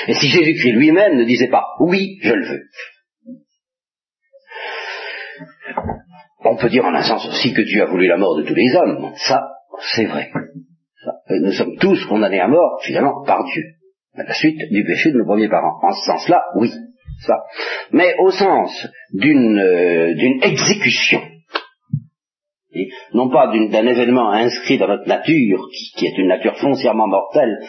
Et si Jésus-Christ lui-même ne disait pas oui, je le veux. On peut dire en un sens aussi que Dieu a voulu la mort de tous les hommes. Ça, c'est vrai. Nous sommes tous condamnés à mort, finalement, par Dieu. À la suite du péché de nos premiers parents. En ce sens-là, oui. Ça. Mais au sens d'une euh, d'une exécution non pas d'un événement inscrit dans notre nature, qui, est une nature foncièrement mortelle,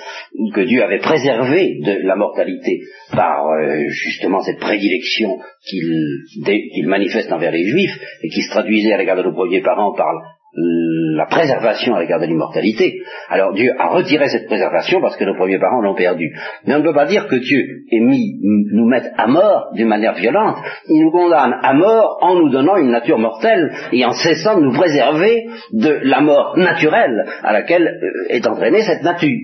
que Dieu avait préservé de la mortalité par euh, justement cette prédilection qu'il manifeste envers les Juifs, et qui se traduisait à l'égard de nos premiers parents par la préservation à l'égard de l'immortalité. Alors Dieu a retiré cette préservation parce que nos premiers parents l'ont perdue. Mais on ne peut pas dire que Dieu est mis nous mettre à mort d'une manière violente. Il nous condamne à mort en nous donnant une nature mortelle et en cessant de nous préserver de la mort naturelle à laquelle euh, est entraînée cette nature.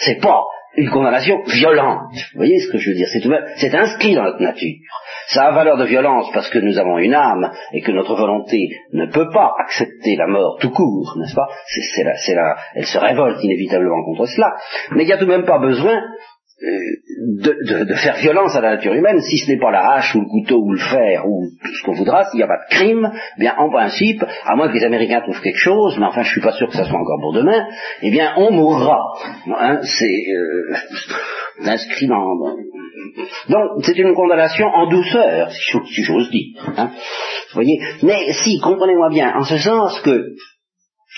C'est pas une condamnation violente. Vous voyez ce que je veux dire? C'est inscrit dans notre nature. Ça a valeur de violence parce que nous avons une âme et que notre volonté ne peut pas accepter la mort tout court, n'est-ce pas? C'est, la, Elle se révolte inévitablement contre cela. Mais il n'y a tout de même pas besoin euh, de, faire violence à la nature humaine, si ce n'est pas la hache ou le couteau ou le fer ou tout ce qu'on voudra, s'il n'y a pas de crime, eh bien en principe, à moins que les Américains trouvent quelque chose, mais enfin je suis pas sûr que ça soit encore pour demain, eh bien on mourra. Hein, c'est euh, dans, Donc c'est une condamnation en douceur, si j'ose dire. Hein, vous voyez Mais si, comprenez-moi bien, en ce sens que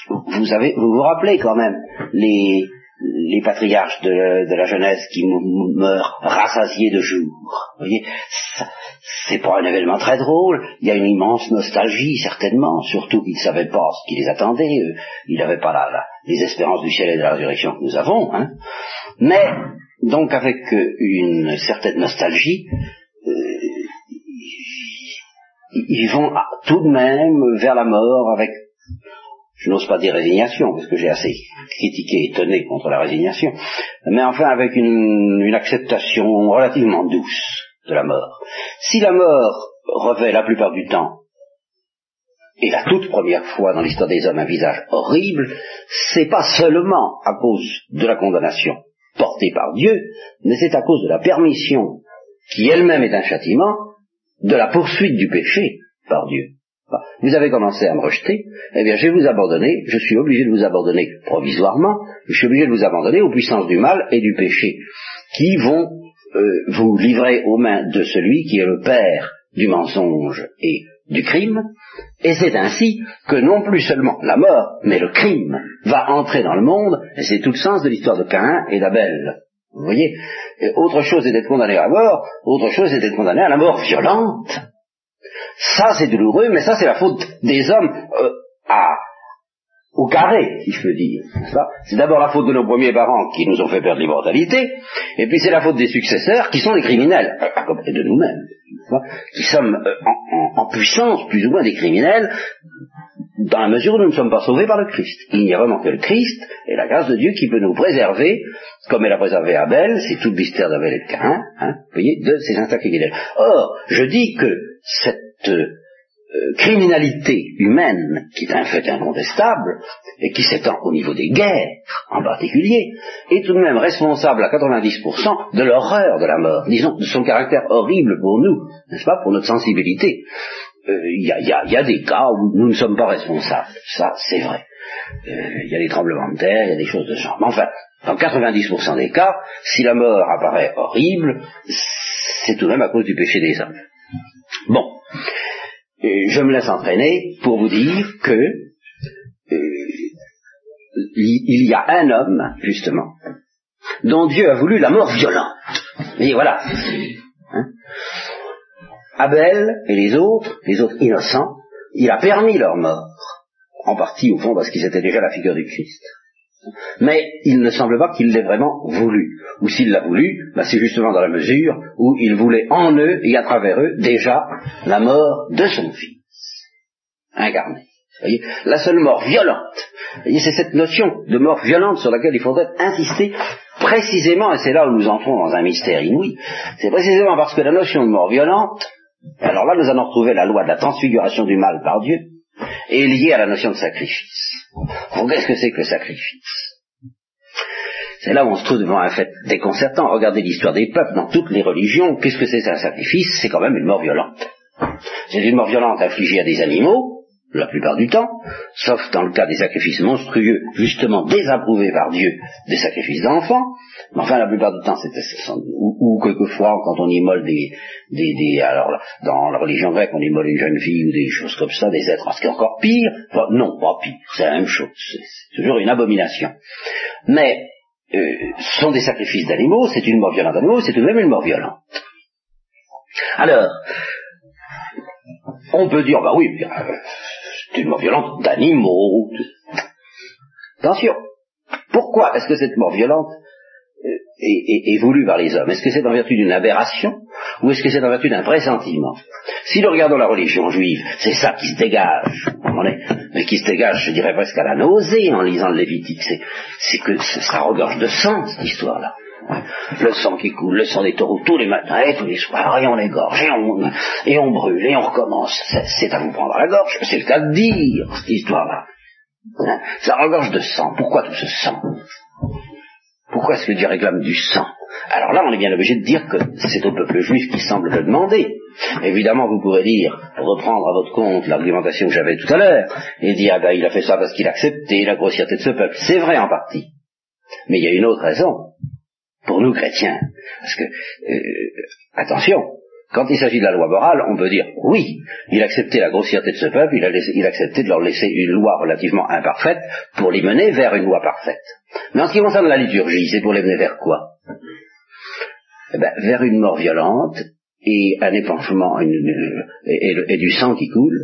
vous avez, vous vous rappelez quand même les les patriarches de, la jeunesse qui meurent rassasiés de jour. Vous voyez, c'est pas un événement très drôle. Il y a une immense nostalgie, certainement, surtout qu'ils ne savaient pas ce qui les attendait. Ils n'avaient pas la, les espérances du ciel et de la résurrection que nous avons. Hein. Mais, donc avec une certaine nostalgie, euh, ils vont tout de même vers la mort avec je n'ose pas dire résignation, parce que j'ai assez critiqué et étonné contre la résignation, mais enfin avec une, acceptation relativement douce de la mort. Si la mort revêt la plupart du temps, et la toute première fois dans l'histoire des hommes, un visage horrible, c'est pas seulement à cause de la condamnation portée par Dieu, mais c'est à cause de la permission, qui elle-même est un châtiment, de la poursuite du péché par Dieu. Vous avez commencé à me rejeter, eh bien je vais vous abandonner, je suis obligé de vous abandonner provisoirement, je suis obligé de vous abandonner aux puissances du mal et du péché, qui vont euh, vous livrer aux mains de celui qui est le père du mensonge et du crime, et c'est ainsi que non plus seulement la mort, mais le crime va entrer dans le monde, et c'est tout le sens de l'histoire de Caïn et d'Abel. Vous voyez, autre chose est d'être condamné à la mort, autre chose est d'être condamné à la mort violente. Ça, c'est douloureux, mais ça, c'est la faute des hommes euh, à, au carré, si je peux dire. C'est d'abord la faute de nos premiers parents qui nous ont fait perdre l'immortalité, et puis c'est la faute des successeurs qui sont des criminels, à côté de nous-mêmes, qui sommes euh, en, en, puissance plus ou moins des criminels, dans la mesure où nous ne sommes pas sauvés par le Christ. Il n'y a vraiment que le Christ et la grâce de Dieu qui peut nous préserver, comme elle a préservé Abel, c'est tout le mystère d'Abel et de Cain, hein, vous voyez, de ces instincts criminels. Or, je dis que cette euh, criminalité humaine, qui est un fait incontestable, et qui s'étend au niveau des guerres en particulier, est tout de même responsable à 90% de l'horreur de la mort, disons, de son caractère horrible pour nous, n'est-ce pas, pour notre sensibilité. Euh, il y, a, des cas où nous ne sommes pas responsables, ça c'est vrai. Euh, il y a des tremblements de terre, il y a des choses de ce genre. Mais enfin, dans 90% des cas, si la mort apparaît horrible, c'est tout de même à cause du péché des hommes. Bon, je me laisse entraîner pour vous dire que euh, il y a un homme, justement, dont Dieu a voulu la mort violente. Et voilà. Hein? Abel et les autres, les autres innocents, il a permis leur mort, en partie au fond parce qu'ils étaient déjà la figure du Christ. Mais il ne semble pas qu'il l'ait vraiment voulu. Ou s'il l'a voulu, bah, c'est justement dans la mesure où il voulait en eux et à travers eux déjà la mort de son fils, incarné. Voyez la seule mort violente. C'est cette notion de mort violente sur laquelle il faudrait insister précisément, et c'est là où nous entrons dans un mystère inouï, c'est précisément parce que la notion de mort violente, alors là nous allons retrouver la loi de la transfiguration du mal par Dieu, est liée à la notion de sacrifice. Qu'est-ce que c'est que le sacrifice? C'est là où on se trouve devant un fait déconcertant. Regardez l'histoire des peuples dans toutes les religions. Qu'est-ce que c'est un sacrifice? C'est quand même une mort violente. C'est une mort violente infligée à des animaux, la plupart du temps, sauf dans le cas des sacrifices monstrueux, justement désapprouvés par Dieu, des sacrifices d'enfants, mais enfin la plupart du temps, c'était ou, ou, quelquefois quand on immole des, des, des, alors dans la religion grecque, on immole une jeune fille ou des choses comme ça, des êtres, ce qui est encore pire, non, pas pire, c'est la même chose, c'est toujours une abomination. Mais euh, ce sont des sacrifices d'animaux, c'est une mort violente d'animaux, c'est tout de même une mort violente. Alors, on peut dire, bah oui, c'est une mort violente d'animaux. Attention. Pourquoi est-ce que cette mort violente euh, est, voulue par les hommes Est-ce que c'est en vertu d'une aberration ou est-ce que c'est en vertu d'un pressentiment? Si nous regardons la religion juive, c'est ça qui se dégage, mais qui se dégage, je dirais presque à la nausée en lisant le Lévitique, c'est que ça regorge de sang, cette histoire-là. Le sang qui coule, le sang des taureaux tous les matins et tous les soirs, et on égorge, et on, et on brûle, et on recommence. C'est à vous prendre à la gorge, c'est le cas de dire, cette histoire-là. Hein? ça regorge de sang. Pourquoi tout ce sang? Pourquoi est-ce que Dieu réclame du sang? Alors là, on est bien obligé de dire que c'est au peuple juif qui semble le demander. Évidemment, vous pourrez dire, reprendre à votre compte l'argumentation que j'avais tout à l'heure, et dire, ah ben, il a fait ça parce qu'il a accepté la grossièreté de ce peuple. C'est vrai en partie. Mais il y a une autre raison pour nous chrétiens. Parce que, euh, attention, quand il s'agit de la loi morale, on peut dire oui, il acceptait la grossièreté de ce peuple, il a, accepté de leur laisser une loi relativement imparfaite pour les mener vers une loi parfaite. Mais en ce qui concerne la liturgie, c'est pour les mener vers quoi? Eh ben, Vers une mort violente et un épanchement et, du sang qui coule,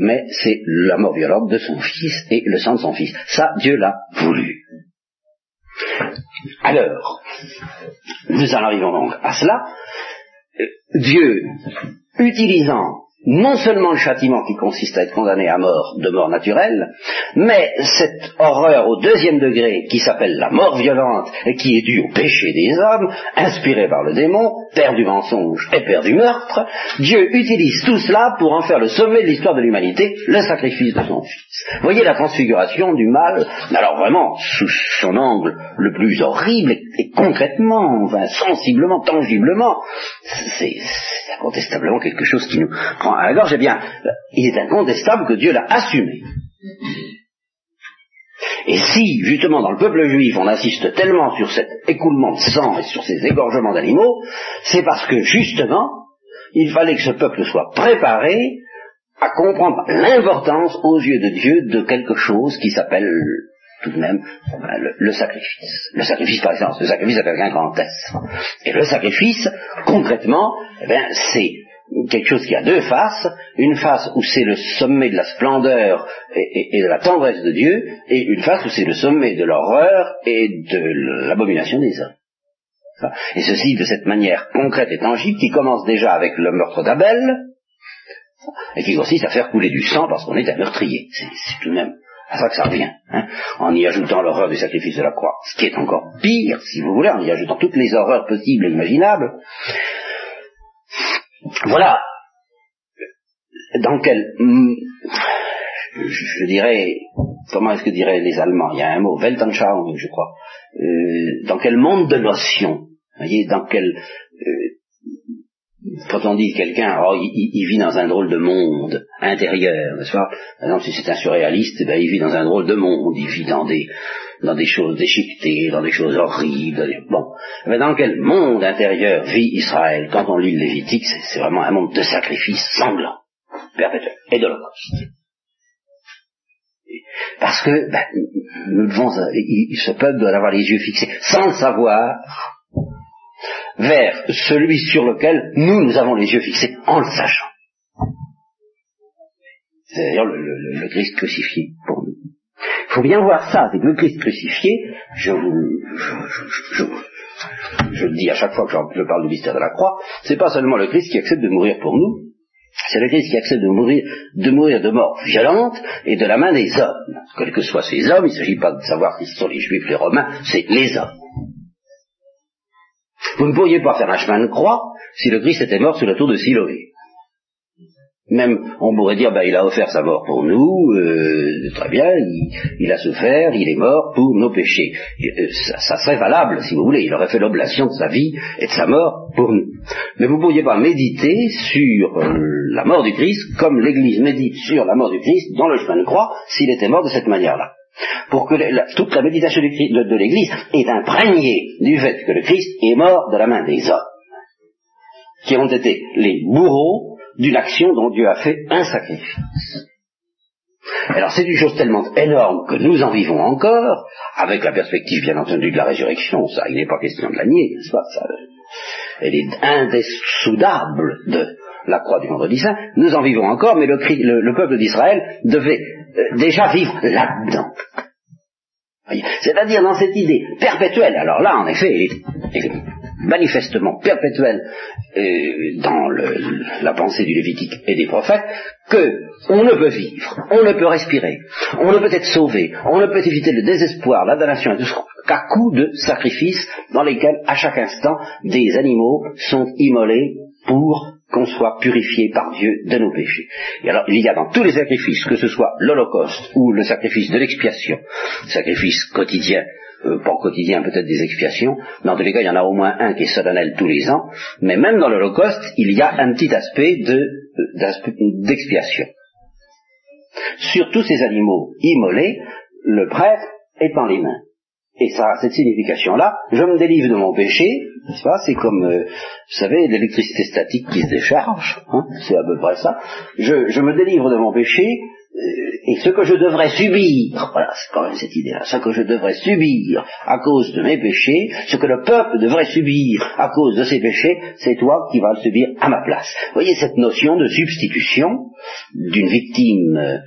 mais c'est la mort violente de son fils et le sang de son fils. Ça, Dieu l'a voulu. Alors, nous en arrivons donc à cela. Dieu, utilisant non seulement le châtiment qui consiste à être condamné à mort de mort naturelle, mais cette horreur au deuxième degré qui s'appelle la mort violente et qui est due au péché des hommes, inspiré par le démon, père du mensonge et père du meurtre, Dieu utilise tout cela pour en faire le sommet de l'histoire de l'humanité, le sacrifice de son Fils. Voyez la transfiguration du mal, alors vraiment sous son angle le plus horrible et, concrètement, enfin sensiblement, tangiblement, c'est incontestablement quelque chose qui nous à la gorge, eh bien, il est incontestable que Dieu l'a assumé. Et si, justement, dans le peuple juif, on insiste tellement sur cet écoulement de sang et sur ces égorgements d'animaux, c'est parce que, justement, il fallait que ce peuple soit préparé à comprendre l'importance aux yeux de Dieu de quelque chose qui s'appelle tout de même le, sacrifice. Le sacrifice par exemple, le sacrifice avec un grand S. Et le sacrifice, concrètement, eh c'est quelque chose qui a deux faces, une face où c'est le sommet de la splendeur et, de la tendresse de Dieu, et une face où c'est le sommet de l'horreur et de l'abomination des hommes. Et ceci de cette manière concrète et tangible qui commence déjà avec le meurtre d'Abel, et qui consiste à faire couler du sang parce qu'on est un meurtrier. C'est tout de même à ça que ça revient, hein, en y ajoutant l'horreur du sacrifice de la croix, ce qui est encore pire, si vous voulez, en y ajoutant toutes les horreurs possibles et imaginables. Voilà. Dans quel, hmm, je dirais, comment est-ce que diraient les Allemands? Il y a un mot, Weltanschauung, je crois. Euh, dans quel monde de notions? Voyez, dans quel euh, quand on dit quelqu'un, oh, il, vit dans un drôle de monde intérieur, n'est-ce pas? Par exemple, si c'est un surréaliste, eh ben, il vit dans un drôle de monde, il vit dans des, dans des choses déchiquetées, dans des choses horribles. Bon, mais dans quel monde intérieur vit Israël? Quand on lit le Lévitique, c'est vraiment un monde de sacrifice sanglant, perpétuel, et d'holocauste. Parce que ben, nous devons, ce peuple doit avoir les yeux fixés, sans le savoir, vers celui sur lequel nous, nous avons les yeux fixés en le sachant. C'est d'ailleurs le, Christ crucifié pour nous. Il faut bien voir ça, c'est que le Christ crucifié, je je, je, le dis à chaque fois que je parle du mystère de la croix, c'est pas seulement le Christ qui accepte de mourir pour nous, c'est le Christ qui accepte de mourir, de mourir de mort violente et de la main des hommes. Quels que soient ces hommes, il ne s'agit pas de savoir qui sont les juifs, les romains, c'est les hommes. Vous ne pourriez pas faire un chemin de croix si le Christ était mort sur la tour de Siloé. Même, on pourrait dire, ben, il a offert sa mort pour nous, euh, très bien, il, a souffert, il est mort pour nos péchés. Euh, ça, serait valable, si vous voulez, il aurait fait l'oblation de sa vie et de sa mort pour nous. Mais vous ne pourriez pas méditer sur la mort du Christ comme l'Église médite sur la mort du Christ dans le chemin de croix s'il était mort de cette manière-là pour que toute la méditation de, l'Église est imprégnée du fait que le Christ est mort de la main des hommes, qui ont été les bourreaux d'une action dont Dieu a fait un sacrifice. Alors c'est une chose tellement énorme que nous en vivons encore, avec la perspective bien entendu de la résurrection, ça, il n'est pas question de la nier, n'est-ce pas? Ça, Elle est indessoudable de la croix du vendredi saint, nous en vivons encore, mais le peuple d'Israël devait déjà vivre là-dedans. C'est-à-dire dans cette idée perpétuelle, alors là en effet, elle est, manifestement perpétuelle euh, dans la pensée du Lévitique et des prophètes, que on ne peut vivre, on ne peut respirer, on ne peut être sauvé, on ne peut éviter le désespoir, la damnation qu'à coup de sacrifices dans lesquels à chaque instant des animaux sont immolés pour qu'on soit purifié par Dieu de nos péchés. Et alors, il y a dans tous les sacrifices, que ce soit l'Holocauste ou le sacrifice de l'expiation, sacrifice quotidien, euh, pas quotidien, peut-être des expiations, dans tous les cas, il y en a au moins un qui est solennel tous les ans, mais même dans l'Holocauste, il y a un petit aspect euh, d'expiation. Sur tous ces animaux immolés, le prêtre étend les mains. Et ça cette signification-là, je me délivre de mon péché, n'est-ce pas? C'est comme, euh, vous savez, l'électricité statique qui se décharge, hein, c'est à peu près ça. Je, me délivre de mon péché, euh, et ce que je devrais subir, voilà, c'est quand même cette idée-là, ce que je devrais subir à cause de mes péchés, ce que le peuple devrait subir à cause de ses péchés, c'est toi qui vas le subir à ma place. Vous voyez cette notion de substitution d'une victime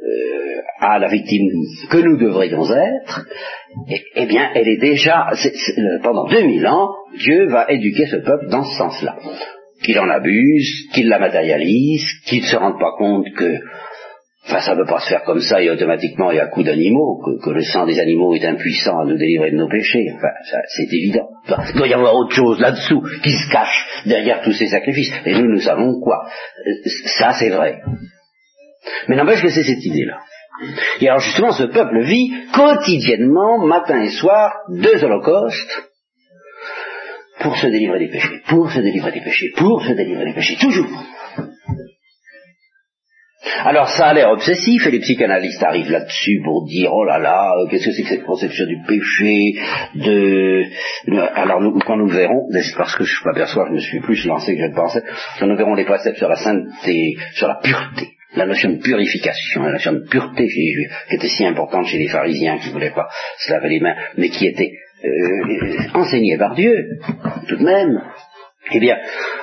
euh, à la victime que nous devrions être, eh, bien, elle est déjà, pendant 2000 ans, Dieu va éduquer ce peuple dans ce sens-là. qu'il en abuse, qu'il la matérialise, qu'il ne se rende pas compte que Enfin, ça ne peut pas se faire comme ça et automatiquement et à coup d'animaux, que, le sang des animaux est impuissant à nous délivrer de nos péchés. Enfin, c'est évident. Il doit y avoir autre chose là-dessous qui se cache derrière tous ces sacrifices. Et nous, nous savons quoi. Ça, c'est vrai. Mais n'empêche que c'est cette idée-là. Et alors justement, ce peuple vit quotidiennement, matin et soir, deux holocaustes pour se délivrer des péchés, pour se délivrer des péchés, pour se délivrer des péchés, toujours. Alors ça a l'air obsessif et les psychanalystes arrivent là-dessus pour dire oh là là, qu'est-ce que c'est que cette conception du péché, de... Alors nous, quand nous verrons, parce que je m'aperçois que je me suis plus lancé que je ne pensais, quand nous verrons les préceptes sur la sainteté, sur la pureté, la notion de purification, la notion de pureté chez les Juifs, qui était si importante chez les pharisiens qui ne voulaient pas se laver les mains, mais qui était euh, enseignée par Dieu, tout de même, eh bien,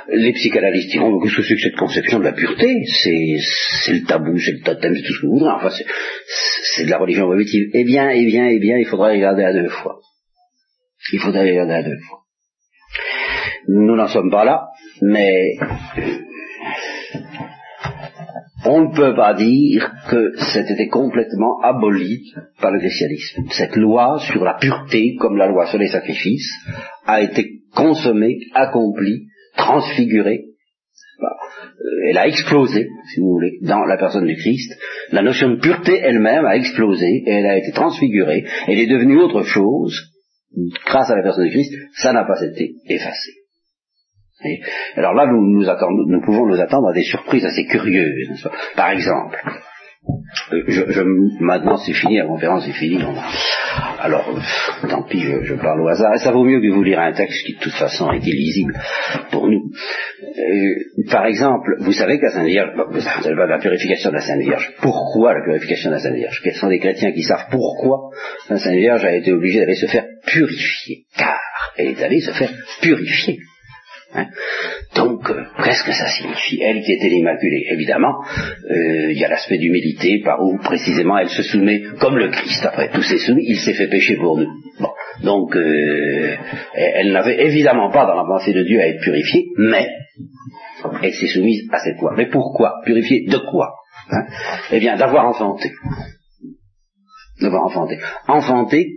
les psychanalystes diront, qu'est-ce que c'est que cette conception de la pureté C'est le tabou, c'est le totem, c'est tout ce que vous voudrez, enfin, c'est de la religion primitive. Eh bien, eh bien, eh bien, il faudrait regarder à deux fois. Il faudrait regarder à deux fois. Nous n'en sommes pas là, mais on ne peut pas dire que c'était complètement aboli par le christianisme. Cette loi sur la pureté, comme la loi sur les sacrifices, a été consommée, accomplie, transfigurée. Euh, elle a explosé, si vous voulez, dans la personne du Christ. La notion de pureté elle-même a explosé et elle a été transfigurée. Elle est devenue autre chose grâce à la personne du Christ. Ça n'a pas été effacé alors là, nous, pouvons nous attendre à des surprises assez curieuses. Par exemple, euh, maintenant c'est fini, la conférence est finie. Alors, tant pis, je, parle au hasard. Et ça vaut mieux que vous lire un texte qui de toute façon est illisible pour nous. Euh, par exemple, vous savez que la Sainte Vierge, la purification de la Sainte Vierge, pourquoi la purification de la Sainte Vierge Quels sont des chrétiens qui savent pourquoi la Sainte Vierge a été obligée d'aller se faire purifier? Car elle est allée se faire purifier. Hein. Donc, euh, qu'est-ce que ça signifie Elle qui était l'Immaculée, évidemment, euh, il y a l'aspect d'humilité par où précisément elle se soumet, comme le Christ, après tout s'est soumis, il s'est fait pécher pour nous. Donc, euh, elle n'avait évidemment pas dans la pensée de Dieu à être purifiée, mais elle s'est soumise à cette loi. Mais pourquoi? Purifiée de quoi? Hein Eh bien, d'avoir enfanté. D'avoir enfanté. Enfanté,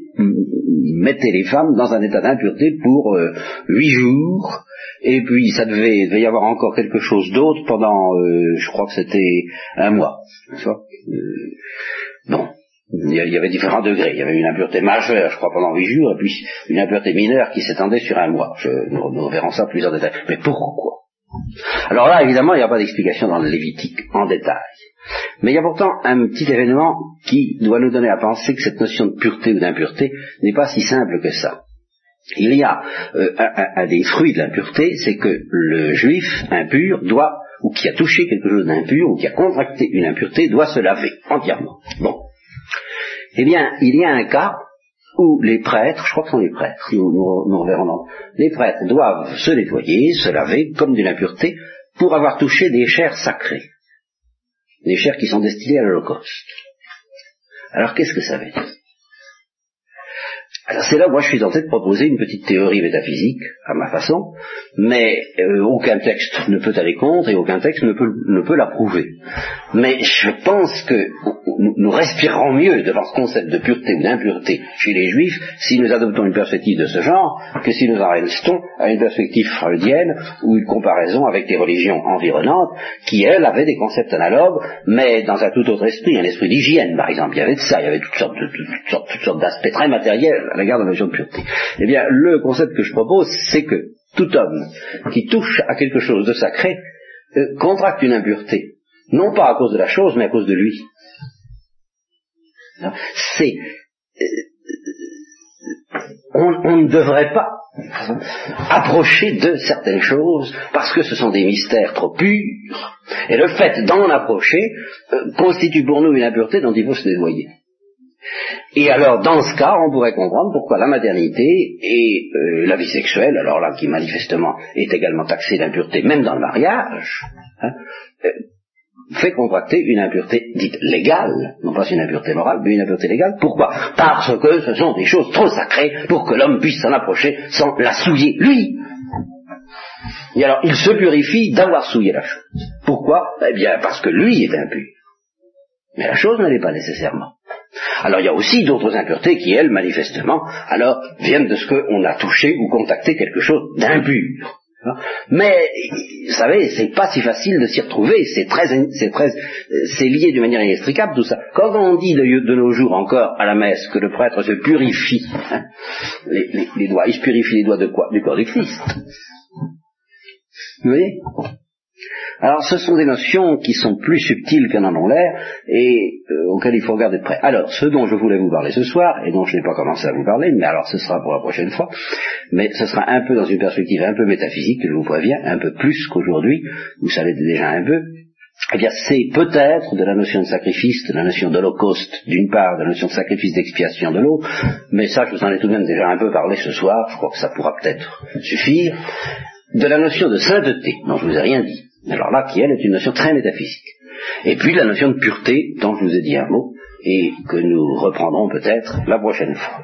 mettez les femmes dans un état d'impureté pour huit jours, et puis ça devait, y avoir encore quelque chose d'autre pendant, euh, je crois que c'était un mois. Euh, bon, il y avait différents degrés. Il y avait une impureté majeure, je crois, pendant huit jours, et puis une impureté mineure qui s'étendait sur un mois. Je, nous, verrons ça plus en détail. Mais pourquoi? Alors là, évidemment, il n'y a pas d'explication dans le Lévitique en détail. Mais il y a pourtant un petit événement qui doit nous donner à penser que cette notion de pureté ou d'impureté n'est pas si simple que ça. Il y a euh, un, des fruits de l'impureté, c'est que le juif impur doit, ou qui a touché quelque chose d'impur, ou qui a contracté une impureté, doit se laver entièrement. Bon. Eh bien, il y a un cas où les prêtres, je crois que ce sont les prêtres, nous, nous, reverrons les prêtres doivent se nettoyer, se laver comme d'une impureté, pour avoir touché des chairs sacrées, des chairs qui sont destinées à l'Holocauste. Alors qu'est-ce que ça veut dire? Alors c'est là, moi, je suis tenté de proposer une petite théorie métaphysique, à ma façon, mais euh, aucun texte ne peut aller contre et aucun texte ne peut, ne peut l'approuver. Mais je pense que nous respirerons mieux devant ce concept de pureté ou d'impureté chez les juifs si nous adoptons une perspective de ce genre que si nous en restons à une perspective freudienne ou une comparaison avec les religions environnantes qui, elles, avaient des concepts analogues, mais dans un tout autre esprit, un esprit d'hygiène, par exemple. Il y avait de ça, il y avait toutes toutes sortes d'aspects très matériels à l'égard de la de pureté. Eh bien, le concept que je propose, c'est que tout homme qui touche à quelque chose de sacré euh, contracte une impureté, non pas à cause de la chose, mais à cause de lui. C'est euh, on, ne devrait pas approcher de certaines choses parce que ce sont des mystères trop purs et le fait d'en approcher euh, constitue pour nous une impureté dont il faut se dévoyer. Et alors, dans ce cas, on pourrait comprendre pourquoi la maternité et euh, la vie sexuelle, alors là, qui manifestement est également taxée d'impureté, même dans le mariage, hein, fait contracter une impureté dite légale, non pas une impureté morale, mais une impureté légale. Pourquoi? Parce que ce sont des choses trop sacrées pour que l'homme puisse s'en approcher sans la souiller, lui. Et alors, il se purifie d'avoir souillé la chose. Pourquoi? Eh bien, parce que lui est impur. Mais la chose ne l'est pas nécessairement. Alors il y a aussi d'autres impuretés qui, elles, manifestement, alors viennent de ce qu'on a touché ou contacté quelque chose d'impur. Mais, vous savez, c'est pas si facile de s'y retrouver, c'est très, c'est très, c'est lié d'une manière inextricable tout ça. Quand on dit de, nos jours encore à la messe que le prêtre se purifie, hein, les, doigts, il se purifie les doigts de quoi? Du corps du Christ. Vous voyez? Alors ce sont des notions qui sont plus subtiles qu'elles n'en ont l'air et euh, auxquelles il faut regarder de près. Alors ce dont je voulais vous parler ce soir, et dont je n'ai pas commencé à vous parler, mais alors ce sera pour la prochaine fois, mais ce sera un peu dans une perspective un peu métaphysique, je vous préviens, un peu plus qu'aujourd'hui, vous savez déjà un peu, eh bien, c'est peut-être de la notion de sacrifice, de la notion d'holocauste, d'une part, de la notion de sacrifice d'expiation de l'autre, mais ça, je vous en ai tout de même déjà un peu parlé ce soir, je crois que ça pourra peut-être suffire, de la notion de sainteté, dont je vous ai rien dit. Alors là, qui elle est une notion très métaphysique. Et puis la notion de pureté, dont je vous ai dit un mot, et que nous reprendrons peut-être la prochaine fois.